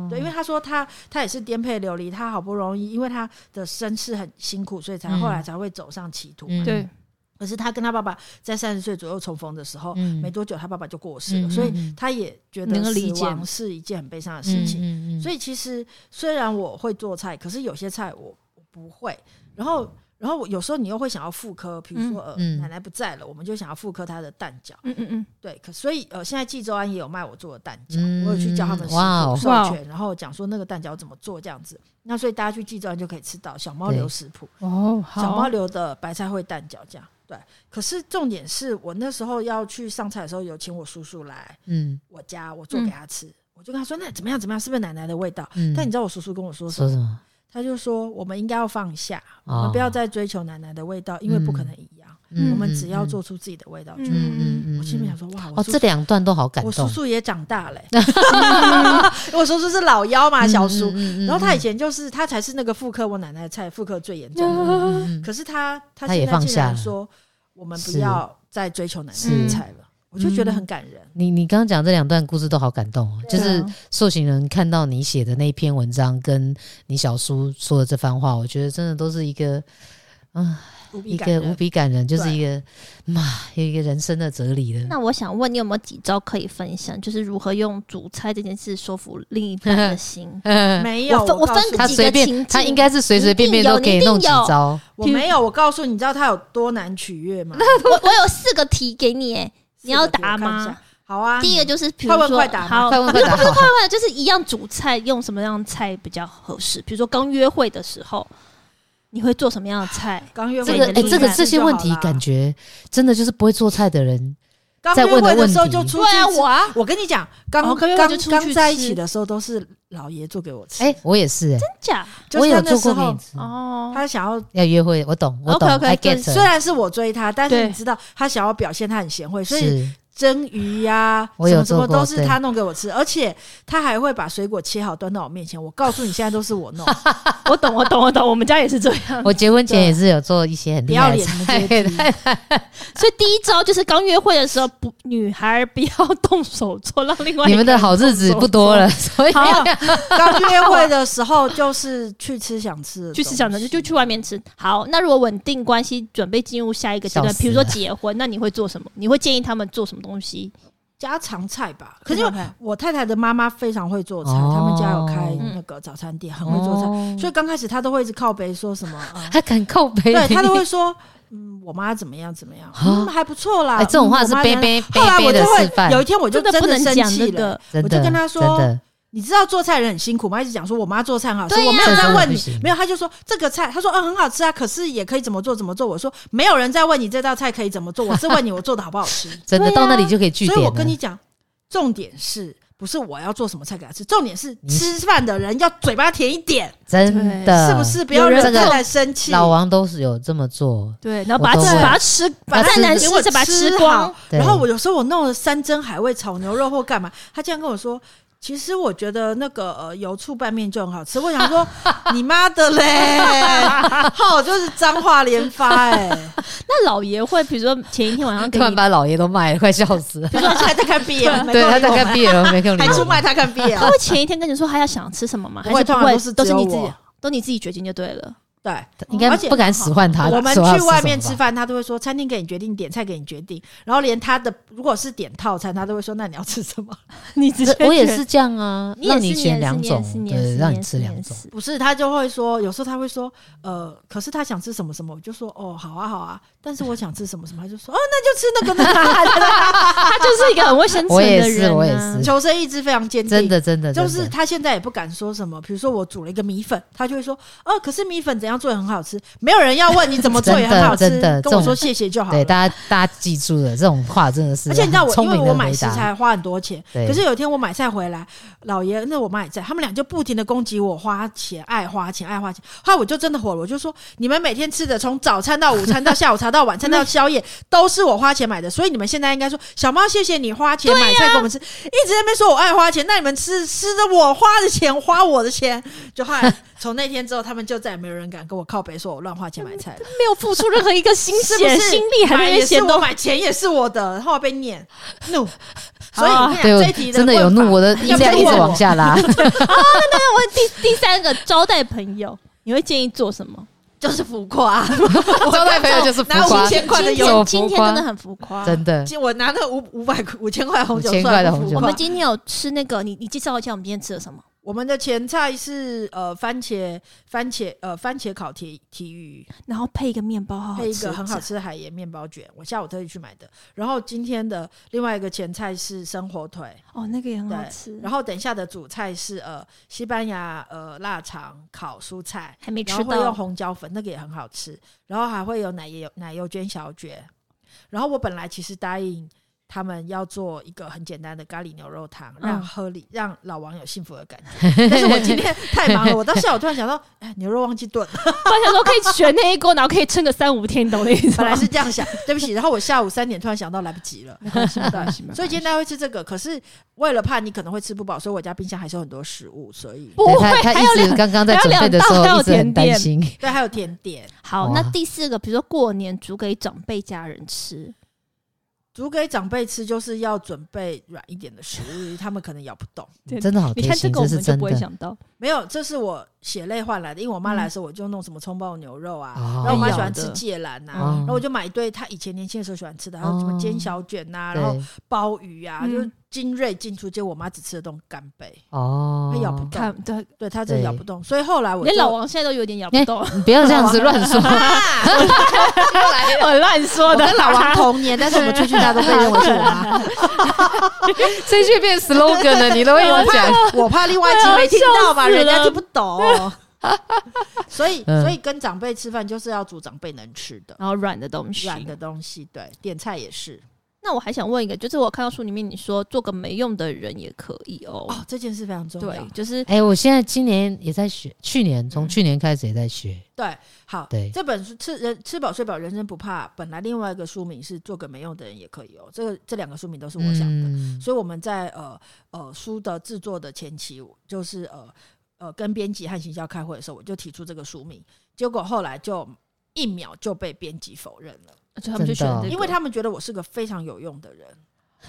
Speaker 3: 对，因为他说他他也是颠沛流离，他好不容易，因为他的身世很辛苦，所以才
Speaker 1: 嗯。
Speaker 3: 后来才会走上歧途嘛。
Speaker 1: 嗯。
Speaker 2: 对，
Speaker 3: 可是他跟他爸爸在三十岁左右重逢的时候，
Speaker 1: 嗯。
Speaker 3: 没多久他爸爸就过世了，
Speaker 1: 嗯
Speaker 3: 所以他也
Speaker 2: 觉
Speaker 3: 得死亡是一件很悲伤的事情。所以其实虽然我会做菜，可是有些菜我我不会。然后，然后我有时候你又会想要复刻，比如说呃、
Speaker 1: 嗯
Speaker 3: 奶奶不在了，我们就想要复刻她的蛋饺。
Speaker 2: 嗯嗯嗯，
Speaker 3: 对，可所以呃现在济州安也有卖我做的蛋饺，
Speaker 1: 嗯
Speaker 3: 我有去教他们师
Speaker 1: 哇哦
Speaker 3: 傅授权，然后讲说那个蛋饺怎么做这样子。那所以大家去济州安就可以吃到小猫流食谱。
Speaker 2: 哦，
Speaker 3: 小猫流的白菜烩蛋饺这样。对，可是重点是我那时候要去上菜的时候，有请我叔叔来
Speaker 1: 嗯
Speaker 3: 我家，我做给他吃。我就跟他说：“那怎么样？怎么样？是不是奶奶的味道？”
Speaker 1: 嗯，
Speaker 3: 但你知道我叔叔跟我说什
Speaker 1: 么？
Speaker 3: 他就说：“我们应该要放下，我
Speaker 1: 哦
Speaker 3: 们不要再追求奶奶的味道，因为不可能一样。
Speaker 1: 嗯
Speaker 3: 我们只要做出自己的味道就好。
Speaker 2: 嗯
Speaker 1: 嗯嗯
Speaker 3: 我心里想说：“哇，我
Speaker 1: 哦，
Speaker 3: 叔
Speaker 1: 这两段都好感动我。
Speaker 3: 叔叔也长大了、我叔叔是老幺嘛，小叔。
Speaker 1: 嗯
Speaker 3: 然后他以前就是他才是那个复刻我奶奶的菜，复刻最严重的。
Speaker 1: 嗯
Speaker 3: 可是他他现在竟
Speaker 1: 放下了
Speaker 3: 然说，我们不要再追求奶奶的菜了，我就觉得很感人。
Speaker 1: 你你刚刚讲这两段故事都好感动哦，就是受刑人看到你写的那一篇文章，跟你小叔说的这番话，我觉得真的都是一个，嗯，一
Speaker 3: 个无。
Speaker 1: 比感人，就是一个嘛，有一个人生的哲理的。
Speaker 2: 那我想问你有没有几招可以分享，就是如何用煮菜这件事说服另一半的心？
Speaker 3: 没有，
Speaker 2: 我分
Speaker 1: 他
Speaker 2: 随
Speaker 1: 便，他应该是随随便便都可以弄几招。
Speaker 3: 我没有，我告诉你，你知道他有多难取悦吗？
Speaker 2: 我我有四个题给你，哎，你要答
Speaker 3: 吗？好啊，
Speaker 2: 第一个就是比如说，
Speaker 3: 快问快答吗
Speaker 2: 好，
Speaker 1: 快问快
Speaker 2: 就是一样煮菜，用什么样的菜比较合适？比如说刚约会的时候，你会做什么样的菜？
Speaker 3: 刚约
Speaker 1: 这个哎，
Speaker 3: 会的另一
Speaker 1: 这
Speaker 3: 个
Speaker 1: 这些
Speaker 3: 问题
Speaker 1: 感觉真的就是不会做菜的人，
Speaker 3: 刚
Speaker 1: 在问的
Speaker 3: 约会的时候就出去
Speaker 2: 对啊，
Speaker 3: 吃
Speaker 2: 我啊，
Speaker 3: 我跟你讲，刚
Speaker 2: 哦刚
Speaker 3: 刚
Speaker 2: 就出去
Speaker 3: 刚在一起的时候都是老爷做给我吃。
Speaker 1: 哎，我也是真，
Speaker 2: 假
Speaker 3: 就是
Speaker 1: 我有做
Speaker 3: 他那时候
Speaker 1: 过给你吃。
Speaker 2: 哦，
Speaker 3: 他想要，
Speaker 1: 要约会，我懂，我懂 get。
Speaker 3: 虽然是我追他，但是你知道他想要表现他很贤惠，所以
Speaker 1: 是
Speaker 3: 蒸鱼呀、
Speaker 1: 我
Speaker 3: 什么什
Speaker 1: 么
Speaker 3: 都是他弄给我吃，而且他还会把水果切好端到我面前。我告诉你，现在都是我弄，
Speaker 2: 我懂，我懂，我懂，我们家也是这样。
Speaker 1: 我结婚前也是有做一些很厉害的
Speaker 3: 不要脸的
Speaker 1: 菜
Speaker 2: 所以第一招就是刚约会的时候，不，女孩不要动手做，让另外
Speaker 1: 你们的好日子不多了，所以
Speaker 2: 好
Speaker 3: 刚约会的时候就是去吃想吃的，
Speaker 2: 去吃想吃就就去外面吃。好，那如果稳定关系，准备进入下一个阶段，比如
Speaker 1: 说
Speaker 2: 结婚，那你会做什么？你会建议他们做什么东西？
Speaker 3: 家常菜吧。可是我太太的妈妈非常会做菜，
Speaker 1: 哦。
Speaker 3: 他们家有开那个早餐店，很会做菜，
Speaker 1: 哦
Speaker 3: 所以刚开始她都会一直靠背说什么，啊
Speaker 1: 他敢靠背，
Speaker 3: 对她都会说，嗯，我妈怎么样怎么样，嗯，还不错啦。
Speaker 1: 哎，这种话是
Speaker 3: 嗯我妈
Speaker 1: 杯杯
Speaker 3: 后来
Speaker 1: 杯杯的示范，
Speaker 3: 有一天我就
Speaker 2: 真的不能
Speaker 3: 生气了我就跟
Speaker 1: 她说
Speaker 3: 你知道做菜人很辛苦吗？一直讲说我妈做菜很好吃，
Speaker 2: 对呀
Speaker 3: 我没有在问你没有，他就说这个菜，他说嗯很好吃啊，可是也可以怎么做怎么做。我说没有人在问你这道菜可以怎么做，我是问你我做的好不好吃。
Speaker 1: 真的
Speaker 2: 啊
Speaker 1: 到那里就可以据点。
Speaker 3: 所以我跟你讲，重点是不是我要做什么菜给他吃？重点是吃饭的人要嘴巴甜一点，
Speaker 1: 真的
Speaker 3: 是不是？不要
Speaker 2: 有人
Speaker 3: 惹
Speaker 1: 这个
Speaker 3: 太太生气。
Speaker 1: 老王都是有这么做，
Speaker 2: 对，然后把它吃，把它吃，
Speaker 3: 把
Speaker 2: 再难
Speaker 3: 给我
Speaker 2: 吃再把它吃
Speaker 3: 好
Speaker 2: 光。
Speaker 3: 然后我有时候我弄了山珍海味炒牛肉或干嘛，他竟然跟我说。其实我觉得那个呃油醋拌面就很好吃。我想说 你妈的嘞，好就是脏话连发哎、欸。
Speaker 2: 那老爷会，比如说前一天晚上给你，
Speaker 1: 突然把老爷都卖了，快笑死了。
Speaker 3: 比如说他还在看 BL，没
Speaker 1: 对，他在看 BL，没空理我
Speaker 3: 还出卖他看
Speaker 2: 他
Speaker 3: BL，
Speaker 2: 他会前一天跟你说他要想吃什么吗？
Speaker 3: 不会
Speaker 2: 还是不会
Speaker 3: 通常都是
Speaker 2: 都是你自己都你自己决定就对了。
Speaker 3: 对。
Speaker 1: 应该
Speaker 3: 而且
Speaker 1: 不敢使唤他。
Speaker 3: 我
Speaker 1: 们
Speaker 3: 去外面吃饭，他都会说餐厅给你决定，点菜给你决定，然后连他的如果是点套餐，他都会说那你要吃什么？
Speaker 2: 你直
Speaker 1: 接我也是这样啊，
Speaker 2: 你也是
Speaker 1: 让你选两种，
Speaker 2: 你
Speaker 1: 对，让你吃两种。。
Speaker 3: 不是，他就会说，有时候他会说，呃，可是他想吃什么什么，我就说哦，好啊好啊，但是我想吃什么什么，他就说哦，那就吃那个那个。
Speaker 2: 他就是一个很会生存
Speaker 1: 我也是
Speaker 2: 的人啊，
Speaker 1: 我也是
Speaker 3: 求生意志非常坚定，
Speaker 1: 真的真的，
Speaker 3: 就是他现在也不敢说什么，比如说我煮了一个米粉，他就会说哦，可是米粉怎样做也很好吃，没有人要问你怎么做 也很好吃，
Speaker 1: 真的真的
Speaker 3: 跟我
Speaker 1: 说
Speaker 3: 谢谢就好了。
Speaker 1: 对大家大家记住了，这种话真的是，
Speaker 3: 而且你知道我，因为我
Speaker 1: 买。
Speaker 3: 食材花很多钱，
Speaker 1: 对
Speaker 3: 可是有一天我买菜回来，老爷那我妈也在，他们俩就不停的攻击我花钱，爱花钱，爱花钱。后来我就真的火了，我就说你们每天吃的，从早餐到午餐到下午茶到晚餐到宵夜，都是我花钱买的，所以你们现在应该说小猫谢谢你花钱买菜给我们吃，一直在那边说我爱花钱，那你们吃吃着我花的钱，花我的钱，就后来 从那天之后，他们就再也没有人敢跟我靠北说我乱花钱买菜了。
Speaker 2: 没有付出任何一个心
Speaker 3: 是不是
Speaker 2: 血心力，还
Speaker 3: 买
Speaker 2: 没
Speaker 3: 也是我
Speaker 2: 嫌都
Speaker 3: 买钱也是我的，然后被念怒，所以
Speaker 1: 对，
Speaker 3: 题
Speaker 1: 真的有怒，我的音
Speaker 3: 要
Speaker 1: 量一直往下拉。
Speaker 2: 啊那我第第三个招待朋友，你会建议做什么？
Speaker 3: 就是浮夸，
Speaker 1: 招待朋友就是浮
Speaker 3: 拿
Speaker 1: 夸
Speaker 3: 五千块的
Speaker 2: 今
Speaker 3: 油，
Speaker 1: 走
Speaker 2: 天今天真的很浮夸，
Speaker 1: 真的，
Speaker 3: 我拿那五五百五千块红酒
Speaker 1: 5000块
Speaker 3: 算不浮夸
Speaker 1: 的红酒
Speaker 2: 我们今天有吃那个，你你介绍一下我们今天吃了什么？
Speaker 3: 我们的前菜是呃番茄番茄呃番茄烤铁鯷鱼，
Speaker 2: 然后配一个面包，好好吃，
Speaker 3: 配一个很好吃的海盐面包卷，我下午特意去买的。然后今天的另外一个前菜是生火腿，
Speaker 2: 哦，那个也很好吃。
Speaker 3: 然后等一下的主菜是呃西班牙呃腊肠烤蔬菜，
Speaker 2: 还没吃
Speaker 3: 然后会用，红椒粉，那个也很好吃。然后还会有奶油奶油卷小卷。然后我本来其实答应他们要做一个很简单的咖喱牛肉汤，让
Speaker 2: 嗯
Speaker 3: 喝里让老王有幸福的感觉。但是我今天太忙了，我到下午突然想到，哎，牛肉忘记炖了。
Speaker 2: 我想说可以选那一锅，然后可以撑个三五天，懂我的意思？
Speaker 3: 本来是这样想，对不起。然后我下午三点突然想到来不及了，
Speaker 2: 没关系，没关系，没关系
Speaker 3: 所以今天大家会吃这个。可是为了怕你可能会吃不饱，所以我家冰箱还是有很多食物，所以
Speaker 2: 不
Speaker 1: 会
Speaker 2: 还有两
Speaker 1: 一直刚刚在准备的时
Speaker 2: 还有两道
Speaker 1: 候一直很担
Speaker 2: 甜点
Speaker 1: 心。
Speaker 3: 对，还有甜点。
Speaker 2: 好，那第四个，比如说过年煮给长辈家人吃，
Speaker 3: 煮给长辈吃，就是要准备软一点的食物，他们可能咬不动。
Speaker 1: 真的好贴心，
Speaker 2: 你看这个我们就不会
Speaker 1: 真的。
Speaker 2: 想到。
Speaker 3: 没有，这是我血泪换来的。因为我妈来的时候，我就弄什么葱爆牛肉啊，
Speaker 1: 哦
Speaker 3: 然后我妈喜欢吃芥兰呐，
Speaker 1: 哦
Speaker 3: 然后我就买一堆她以前年轻的时候喜欢吃的，还有什么煎小卷呐，然后
Speaker 1: 对
Speaker 3: 鲍鱼啊，
Speaker 2: 嗯
Speaker 3: 就是精锐进出。结果我妈只吃得动干贝，
Speaker 1: 哦，
Speaker 3: 她咬不
Speaker 2: 看
Speaker 3: 动，
Speaker 2: 对，
Speaker 3: 对她真的咬不动。所以后来我连
Speaker 2: 老王现在都有点咬不动，
Speaker 1: 你不要这样子乱说。
Speaker 2: 我乱说的。
Speaker 3: 我跟老王同年，但是我们出去大家都被认为是我妈。
Speaker 1: 这句变 slogan 了，你都会有
Speaker 3: 我讲。我怕另外一集没听到嘛，
Speaker 2: 我要笑死了
Speaker 3: 人家听不懂。所以
Speaker 1: 嗯
Speaker 3: 所以跟长辈吃饭就是要煮长辈能吃的
Speaker 2: 然后软的东西，
Speaker 3: 软的东西，对，点菜也是。
Speaker 2: 那我还想问一个，就是我看到书里面你说做个没用的人也可以哦。
Speaker 3: 哦，这件事非常重要
Speaker 2: 对。，就是
Speaker 1: 哎，我现在今年也在学，去年从去年开始也在学。
Speaker 3: 对，好，
Speaker 1: 对
Speaker 3: 这本书吃人吃饱睡饱，人生不怕。本来另外一个书名是做个没用的人也可以哦。这个这两个书名都是我想的，
Speaker 1: 嗯
Speaker 3: 所以我们在呃呃书的制作的前期，就是呃呃跟编辑和行销开会的时候，我就提出这个书名，结果后来就一秒就被编辑否认了。
Speaker 2: 就他们就选这个，
Speaker 3: 因为他们觉得我是个非常有用的人，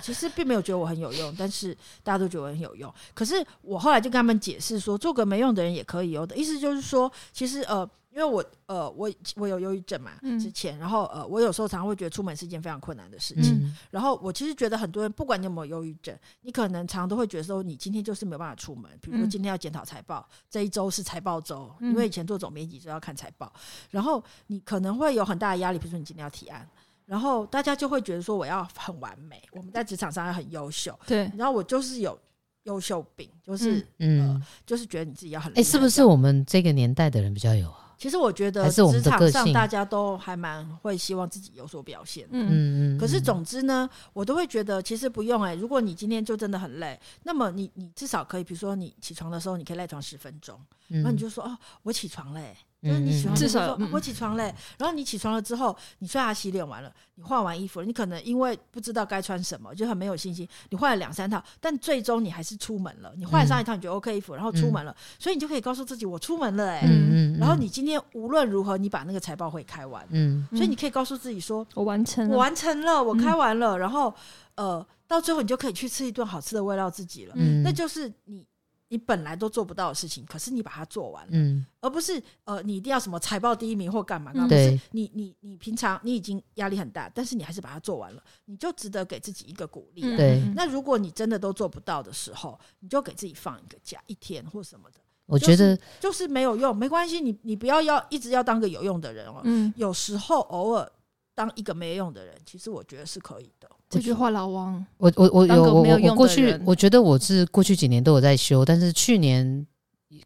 Speaker 3: 其实并没有觉得我很有用，但是大家都觉得我很有用。可是我后来就跟他们解释说，做个没用的人也可以哦的意思就是说，其实呃，因为我呃我我有忧郁症嘛，
Speaker 2: 嗯
Speaker 3: 之前，然后呃我有时候常常会觉得出门是一件非常困难的事情。
Speaker 1: 嗯，
Speaker 3: 然后我其实觉得很多人，不管你有没有忧郁症，你可能常常都会觉得说，你今天就是没有办法出门。比如说
Speaker 2: 嗯
Speaker 3: 今天要检讨财报，这一周是财报周，
Speaker 2: 嗯
Speaker 3: 因为以前做总编辑就要看财报，然后你可能会有很大的压力。比如说你今天要提案，然后大家就会觉得说我要很完美，我们在职场上要很优秀。
Speaker 2: 对，
Speaker 3: 然后我就是有优秀病，就是
Speaker 1: 嗯，
Speaker 3: 呃，就是觉得你自己要很。
Speaker 1: 哎，是不是我们这个年代的人比较有啊？
Speaker 3: 其实我觉得职场上大家都还蛮会希望自己有所表现。
Speaker 2: 嗯
Speaker 1: 嗯嗯。
Speaker 3: 可是总之呢，我都会觉得其实不用哎、欸。如果你今天就真的很累，那么你你至少可以，比如说你起床的时候，你可以赖床十分钟，然后你就说哦，我起床嘞、欸。就是你起床的时候，我起床嘞。然后你起床了之后，你刷牙洗脸完了，你换完衣服了，你可能因为不知道该穿什么，就很没有信心，你换了两三套，但最终你还是出门了。你换上一套你觉得 OK 衣服，然后出门了，所以你就可以告诉自己我出门了哎、欸。
Speaker 1: 嗯嗯。
Speaker 3: 然后你今天无论如何，你把那个财报会开完，嗯，所以你可以告诉自己说，
Speaker 2: 我完成了，
Speaker 3: 我完成了，我开完了。然后呃，到最后你就可以去吃一顿好吃的慰劳自己了。嗯，那就是你。你本来都做不到的事情，可是你把它做完了，嗯，而不是呃，你一定要什么财报第一名或干嘛？那、嗯、不是你你你平常你已经压力很大，但是你还是把它做完了，你就值得给自己一个鼓励、啊。
Speaker 1: 对，
Speaker 3: 那如果你真的都做不到的时候，你就给自己放一个假，一天或什么的。
Speaker 1: 我觉得、
Speaker 3: 就是、就是没有用，没关系，你你不要要一直要当个有用的人哦。嗯，有时候偶尔当一个没用的人，其实我觉得是可以的。
Speaker 2: 这句话，老王，
Speaker 1: 我我我有我我过去，我觉得我是过去几年都有在修，但是去年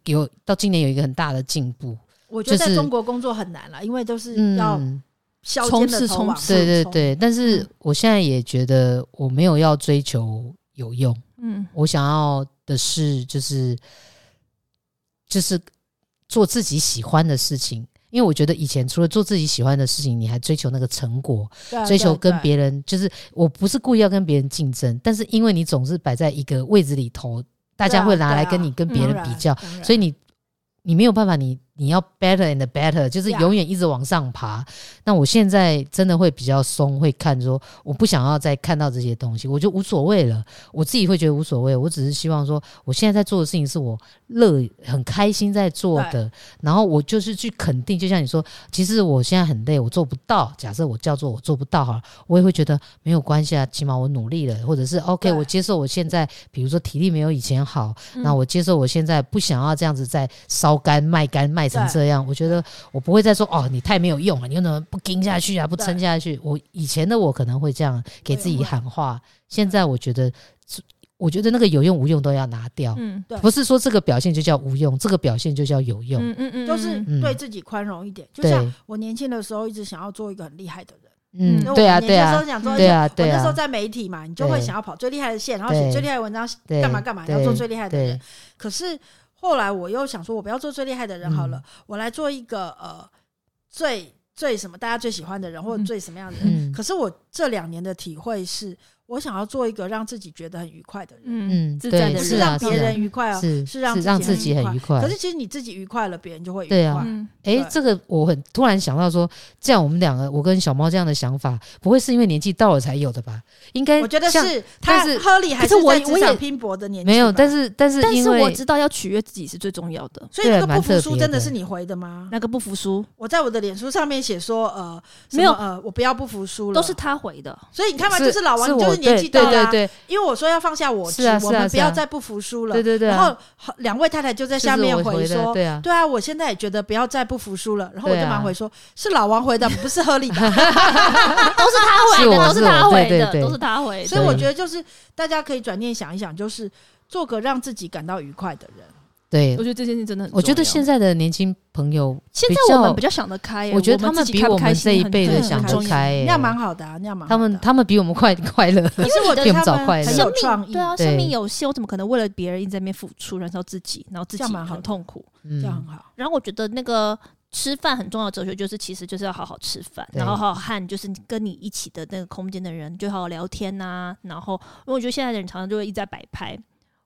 Speaker 1: 有到今年有一个很大的进步。
Speaker 3: 我觉得在中国工作很难了，因为都是要
Speaker 2: 冲刺冲刺，
Speaker 1: 对对对。但是我现在也觉得我没有要追求有用，嗯，我想要的是就是就是做自己喜欢的事情。因为我觉得以前除了做自己喜欢的事情，你还追求那个成果，追求跟别人，就是我不是故意要跟别人竞争，但是因为你总是摆在一个位置里头，大家会拿来跟你跟别人比较，所以你你没有办法，你你要 better and better，就是永远一直往上爬。那我现在真的会比较松，会看说我不想要再看到这些东西，我就无所谓了。我自己会觉得无所谓，我只是希望说，我现在在做的事情是我乐很开心在做的，然后我就是去肯定。就像你说，其实我现在很累，我做不到。假设我叫做我做不到好了，我也会觉得没有关系啊，起码我努力了，或者是 OK，我接受我现在，比如说体力没有以前好，那我接受我现在不想要这样子再烧干卖干卖成这样。我觉得我不会再说哦，你太没有用了，你又能不撑下去啊，不撑下去。我以前的我可能会这样给自己喊话，现在我觉得，我觉得那个有用无用都要拿掉。嗯，对，不是说这个表现就叫无用，这个表现就叫有用。
Speaker 2: 嗯嗯嗯，
Speaker 3: 就是对自己宽容一点。就像我年轻的时候一直想要做一个很厉害的人。
Speaker 1: 嗯，对啊对啊，对啊对啊。
Speaker 3: 我那时候在媒体嘛，你就会想要跑最厉害的线，然后写最厉害的文章，干嘛干嘛，要做最厉害的人。可是。后来我又想说，我不要做最厉害的人好了，嗯、我来做一个呃最最什么大家最喜欢的人，或者最什么样的人。嗯、可是我这两年的体会是。我想要做一个让自己觉得很愉快的人，
Speaker 2: 嗯，自在的人，
Speaker 3: 是让别人愉快哦，
Speaker 1: 是
Speaker 3: 是让
Speaker 1: 让自己很愉快。
Speaker 3: 可是其实你自己愉快了，别人就会愉快。
Speaker 1: 对啊，哎，这个我很突然想到说，这样我们两个，我跟小猫这样的想法，不会是因为年纪到了才有的吧？应该
Speaker 3: 我觉得是，他是合理还是在职场拼搏的年纪？
Speaker 1: 没有，但是但是
Speaker 2: 但是我知道要取悦自己是最重要的。
Speaker 3: 所以那个不服输真的是你回的吗？
Speaker 2: 那个不服输，
Speaker 3: 我在我的脸书上面写说，呃，没有，呃，我不要不服输了，
Speaker 2: 都是他回的。
Speaker 3: 所以你看嘛，就是老王，就是年纪到了。
Speaker 1: 对，
Speaker 3: 因为我说要放下我执，我们不要再不服输了。对对对。然后两位太太就在下面回说：“对啊，对啊，我现在也觉得不要再不服输了。”然后我就忙回说：“是老王回的，不是合理的，都是
Speaker 2: 他回的，都是他回的，都是他回的。”
Speaker 3: 所以我觉得就是大家可以转念想一想，就是做个让自己感到愉快的人。
Speaker 1: 对，
Speaker 2: 我觉得这件事真的很。
Speaker 1: 我觉得现在的年轻朋友，
Speaker 2: 现在我们比较想得开。
Speaker 1: 我觉得他们比我们这一辈的想得开，
Speaker 3: 那样蛮好的啊，那样蛮好。
Speaker 1: 他们他们比我们快快乐，
Speaker 3: 因为 我觉得他们很有创意。
Speaker 2: 对啊，生命有限，我怎么可能为了别人一直在那边付出，燃烧自己，然后自己很痛苦？
Speaker 3: 这样很好。
Speaker 2: 然后我觉得那个吃饭很重要的哲学就是，其实就是要好好吃饭，然后好好和就是跟你一起的那个空间的人就好好聊天呐。然后，因为我觉得现在的人常常就会一直在摆拍。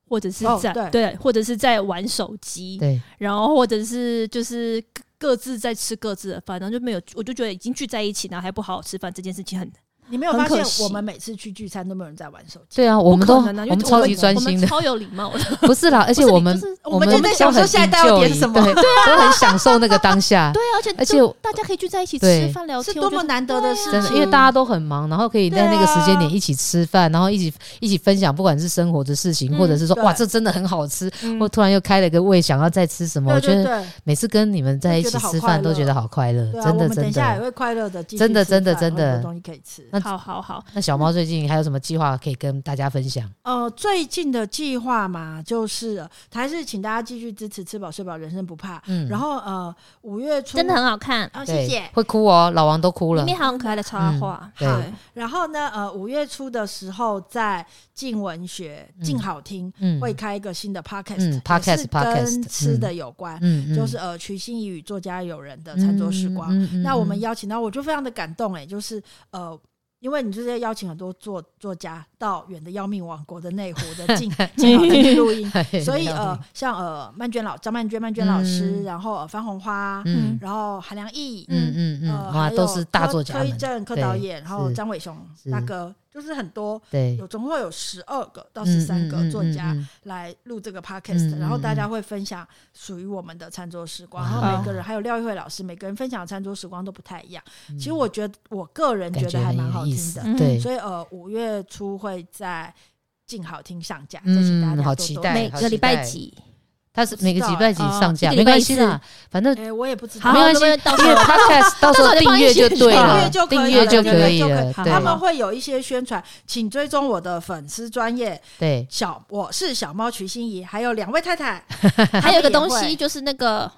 Speaker 2: 或者是在、oh, 对，对，或者是在玩手机，对，然后或者是就是各自在吃各自的饭，然后就没有，我就觉得已经聚在一起，然后还不好好吃饭，这件事情很。
Speaker 3: 你没有发现我们每次去聚餐都没有人在玩手机？
Speaker 1: 对啊，我们都我们超级专心的，
Speaker 2: 超有礼貌的。
Speaker 1: 不是啦，而且我们
Speaker 3: 我们就在想说下一代要点什么，
Speaker 1: 对，都很享受那个当下。
Speaker 2: 对，而且而且大家可以聚在一起吃饭聊天，
Speaker 3: 是多么难得的事情。
Speaker 1: 因为大家都很忙，然后可以在那个时间点一起吃饭，然后一起一起分享，不管是生活的事情，或者是说哇，这真的很好吃，或突然又开了个胃，想要再吃什么。我觉得每次跟你们在一起吃饭都觉得好快乐，真的真的。
Speaker 3: 等一下也会快乐的，
Speaker 1: 真的真的真的。
Speaker 3: 东西可以吃。
Speaker 2: 好好好。
Speaker 1: 那小猫最近还有什么计划可以跟大家分享？
Speaker 3: 呃，最近的计划嘛，就是还是请大家继续支持吃饱睡饱，人生不怕。嗯，然后呃，五月初
Speaker 2: 真的很好看
Speaker 3: 哦，谢谢。
Speaker 1: 会哭哦，老王都哭了。
Speaker 2: 里面还有很可爱的插画。
Speaker 3: 对，然后呢，呃，五月初的时候在静文学静好听会开一个新的 podcast，podcast 跟吃的有关，嗯，就是呃，瞿欣怡与作家友人的餐桌时光。那我们邀请到，我就非常的感动哎，就是呃。因为你就是要邀请很多作作家到远的要命王国的内湖的 近近的去录音，所以呃，像呃曼娟老张曼娟曼娟老师，然后呃、方红花，嗯，然后韩良义，嗯嗯嗯，呃，
Speaker 1: 都是大作家，
Speaker 3: 柯一正柯导演，然后张伟雄大哥。就是很多，对，有总共有十二个到十三个作家来录这个 podcast，然后大家会分享属于我们的餐桌时光，然后每个人还有廖玉慧老师，每个人分享的餐桌时光都不太一样。其实我觉得我个人觉得还蛮好听的，对，所以呃五月初会在静好听上架，这请大家
Speaker 1: 好期待，
Speaker 2: 每个礼拜几。
Speaker 1: 它是每个礼拜几上架，没关系的，反正
Speaker 3: 我也不知道，
Speaker 1: 没关系，因为 Podcast 到时候订阅就对了，订阅就可以了。
Speaker 3: 他们会有一些宣传，请追踪我的粉丝专业。对，小我是小猫瞿欣怡，还有两位太太，
Speaker 2: 还有一个东西就是那个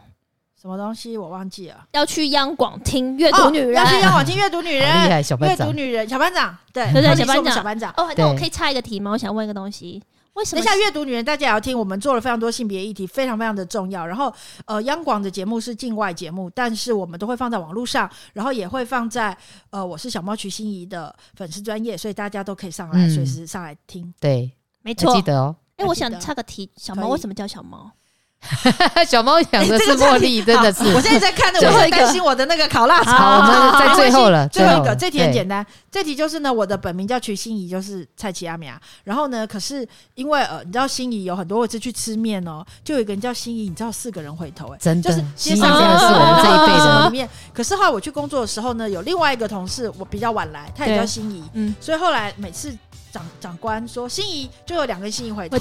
Speaker 3: 什么东西我忘记了，
Speaker 2: 要去央广听阅读女人，
Speaker 3: 要去央广听阅读女人，
Speaker 1: 厉害，小班
Speaker 3: 长，阅读女人，小班长，对
Speaker 2: 对对，小班长，
Speaker 3: 小班长。
Speaker 2: 哦，那我可以插一个题吗？我想问一个东西。为什么？
Speaker 3: 等一下，阅读女人，大家也要听。我们做了非常多性别议题，非常非常的重要。然后，呃，央广的节目是境外节目，但是我们都会放在网络上，然后也会放在呃，我是小猫徐欣怡的粉丝专业，所以大家都可以上来，随、嗯、时上来听。
Speaker 1: 对，
Speaker 2: 没错，
Speaker 1: 记得哦。
Speaker 2: 哎、欸，我想插个题，小猫为什么叫小猫？
Speaker 1: 小猫养的是茉莉，真的是。
Speaker 3: 我现在在看的，我很担心我的那个烤腊肠。
Speaker 1: 好，我们在最后了，
Speaker 3: 最后一个，这题很简单。这题就是呢，我的本名叫瞿欣怡，就是蔡奇阿米亚。然后呢，可是因为呃，你知道欣怡有很多次去吃面哦，就有一个人叫欣怡，你知道四个人回头哎，
Speaker 1: 真的，
Speaker 3: 就是
Speaker 1: 欣怡真的是我们这一辈的
Speaker 3: 里面。可是后来我去工作的时候呢，有另外一个同事，我比较晚来，他也叫欣怡，嗯，所以后来每次。长长官说：“心仪就有两个心仪回头，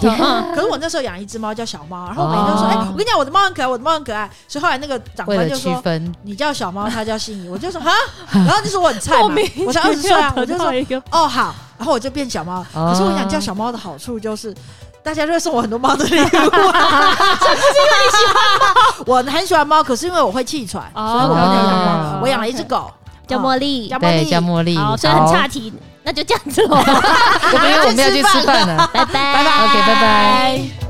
Speaker 3: 可是我那时候养一只猫叫小猫，然后每天都说：‘哎，我跟你讲，我的猫很可爱，我的猫很可爱。’所以后来那个长官就说：‘你叫小猫，他叫心仪。’我就说：‘哈。’然后那时候我很菜嘛，我才二十岁啊，我就说：‘哦，好。’然后我就变小猫。可是我想叫小猫的好处就是，大家就会送我很多猫的礼物。这不是因为你喜欢猫，我很喜欢猫，可是因为我会气喘，所以我养猫。我养了一只狗，
Speaker 2: 叫茉莉，
Speaker 1: 对，叫茉莉。
Speaker 2: 所以很差题。”那就这样子喽，
Speaker 1: 我们要我们要去吃饭了，
Speaker 2: 拜拜，
Speaker 1: 拜拜，OK，拜拜。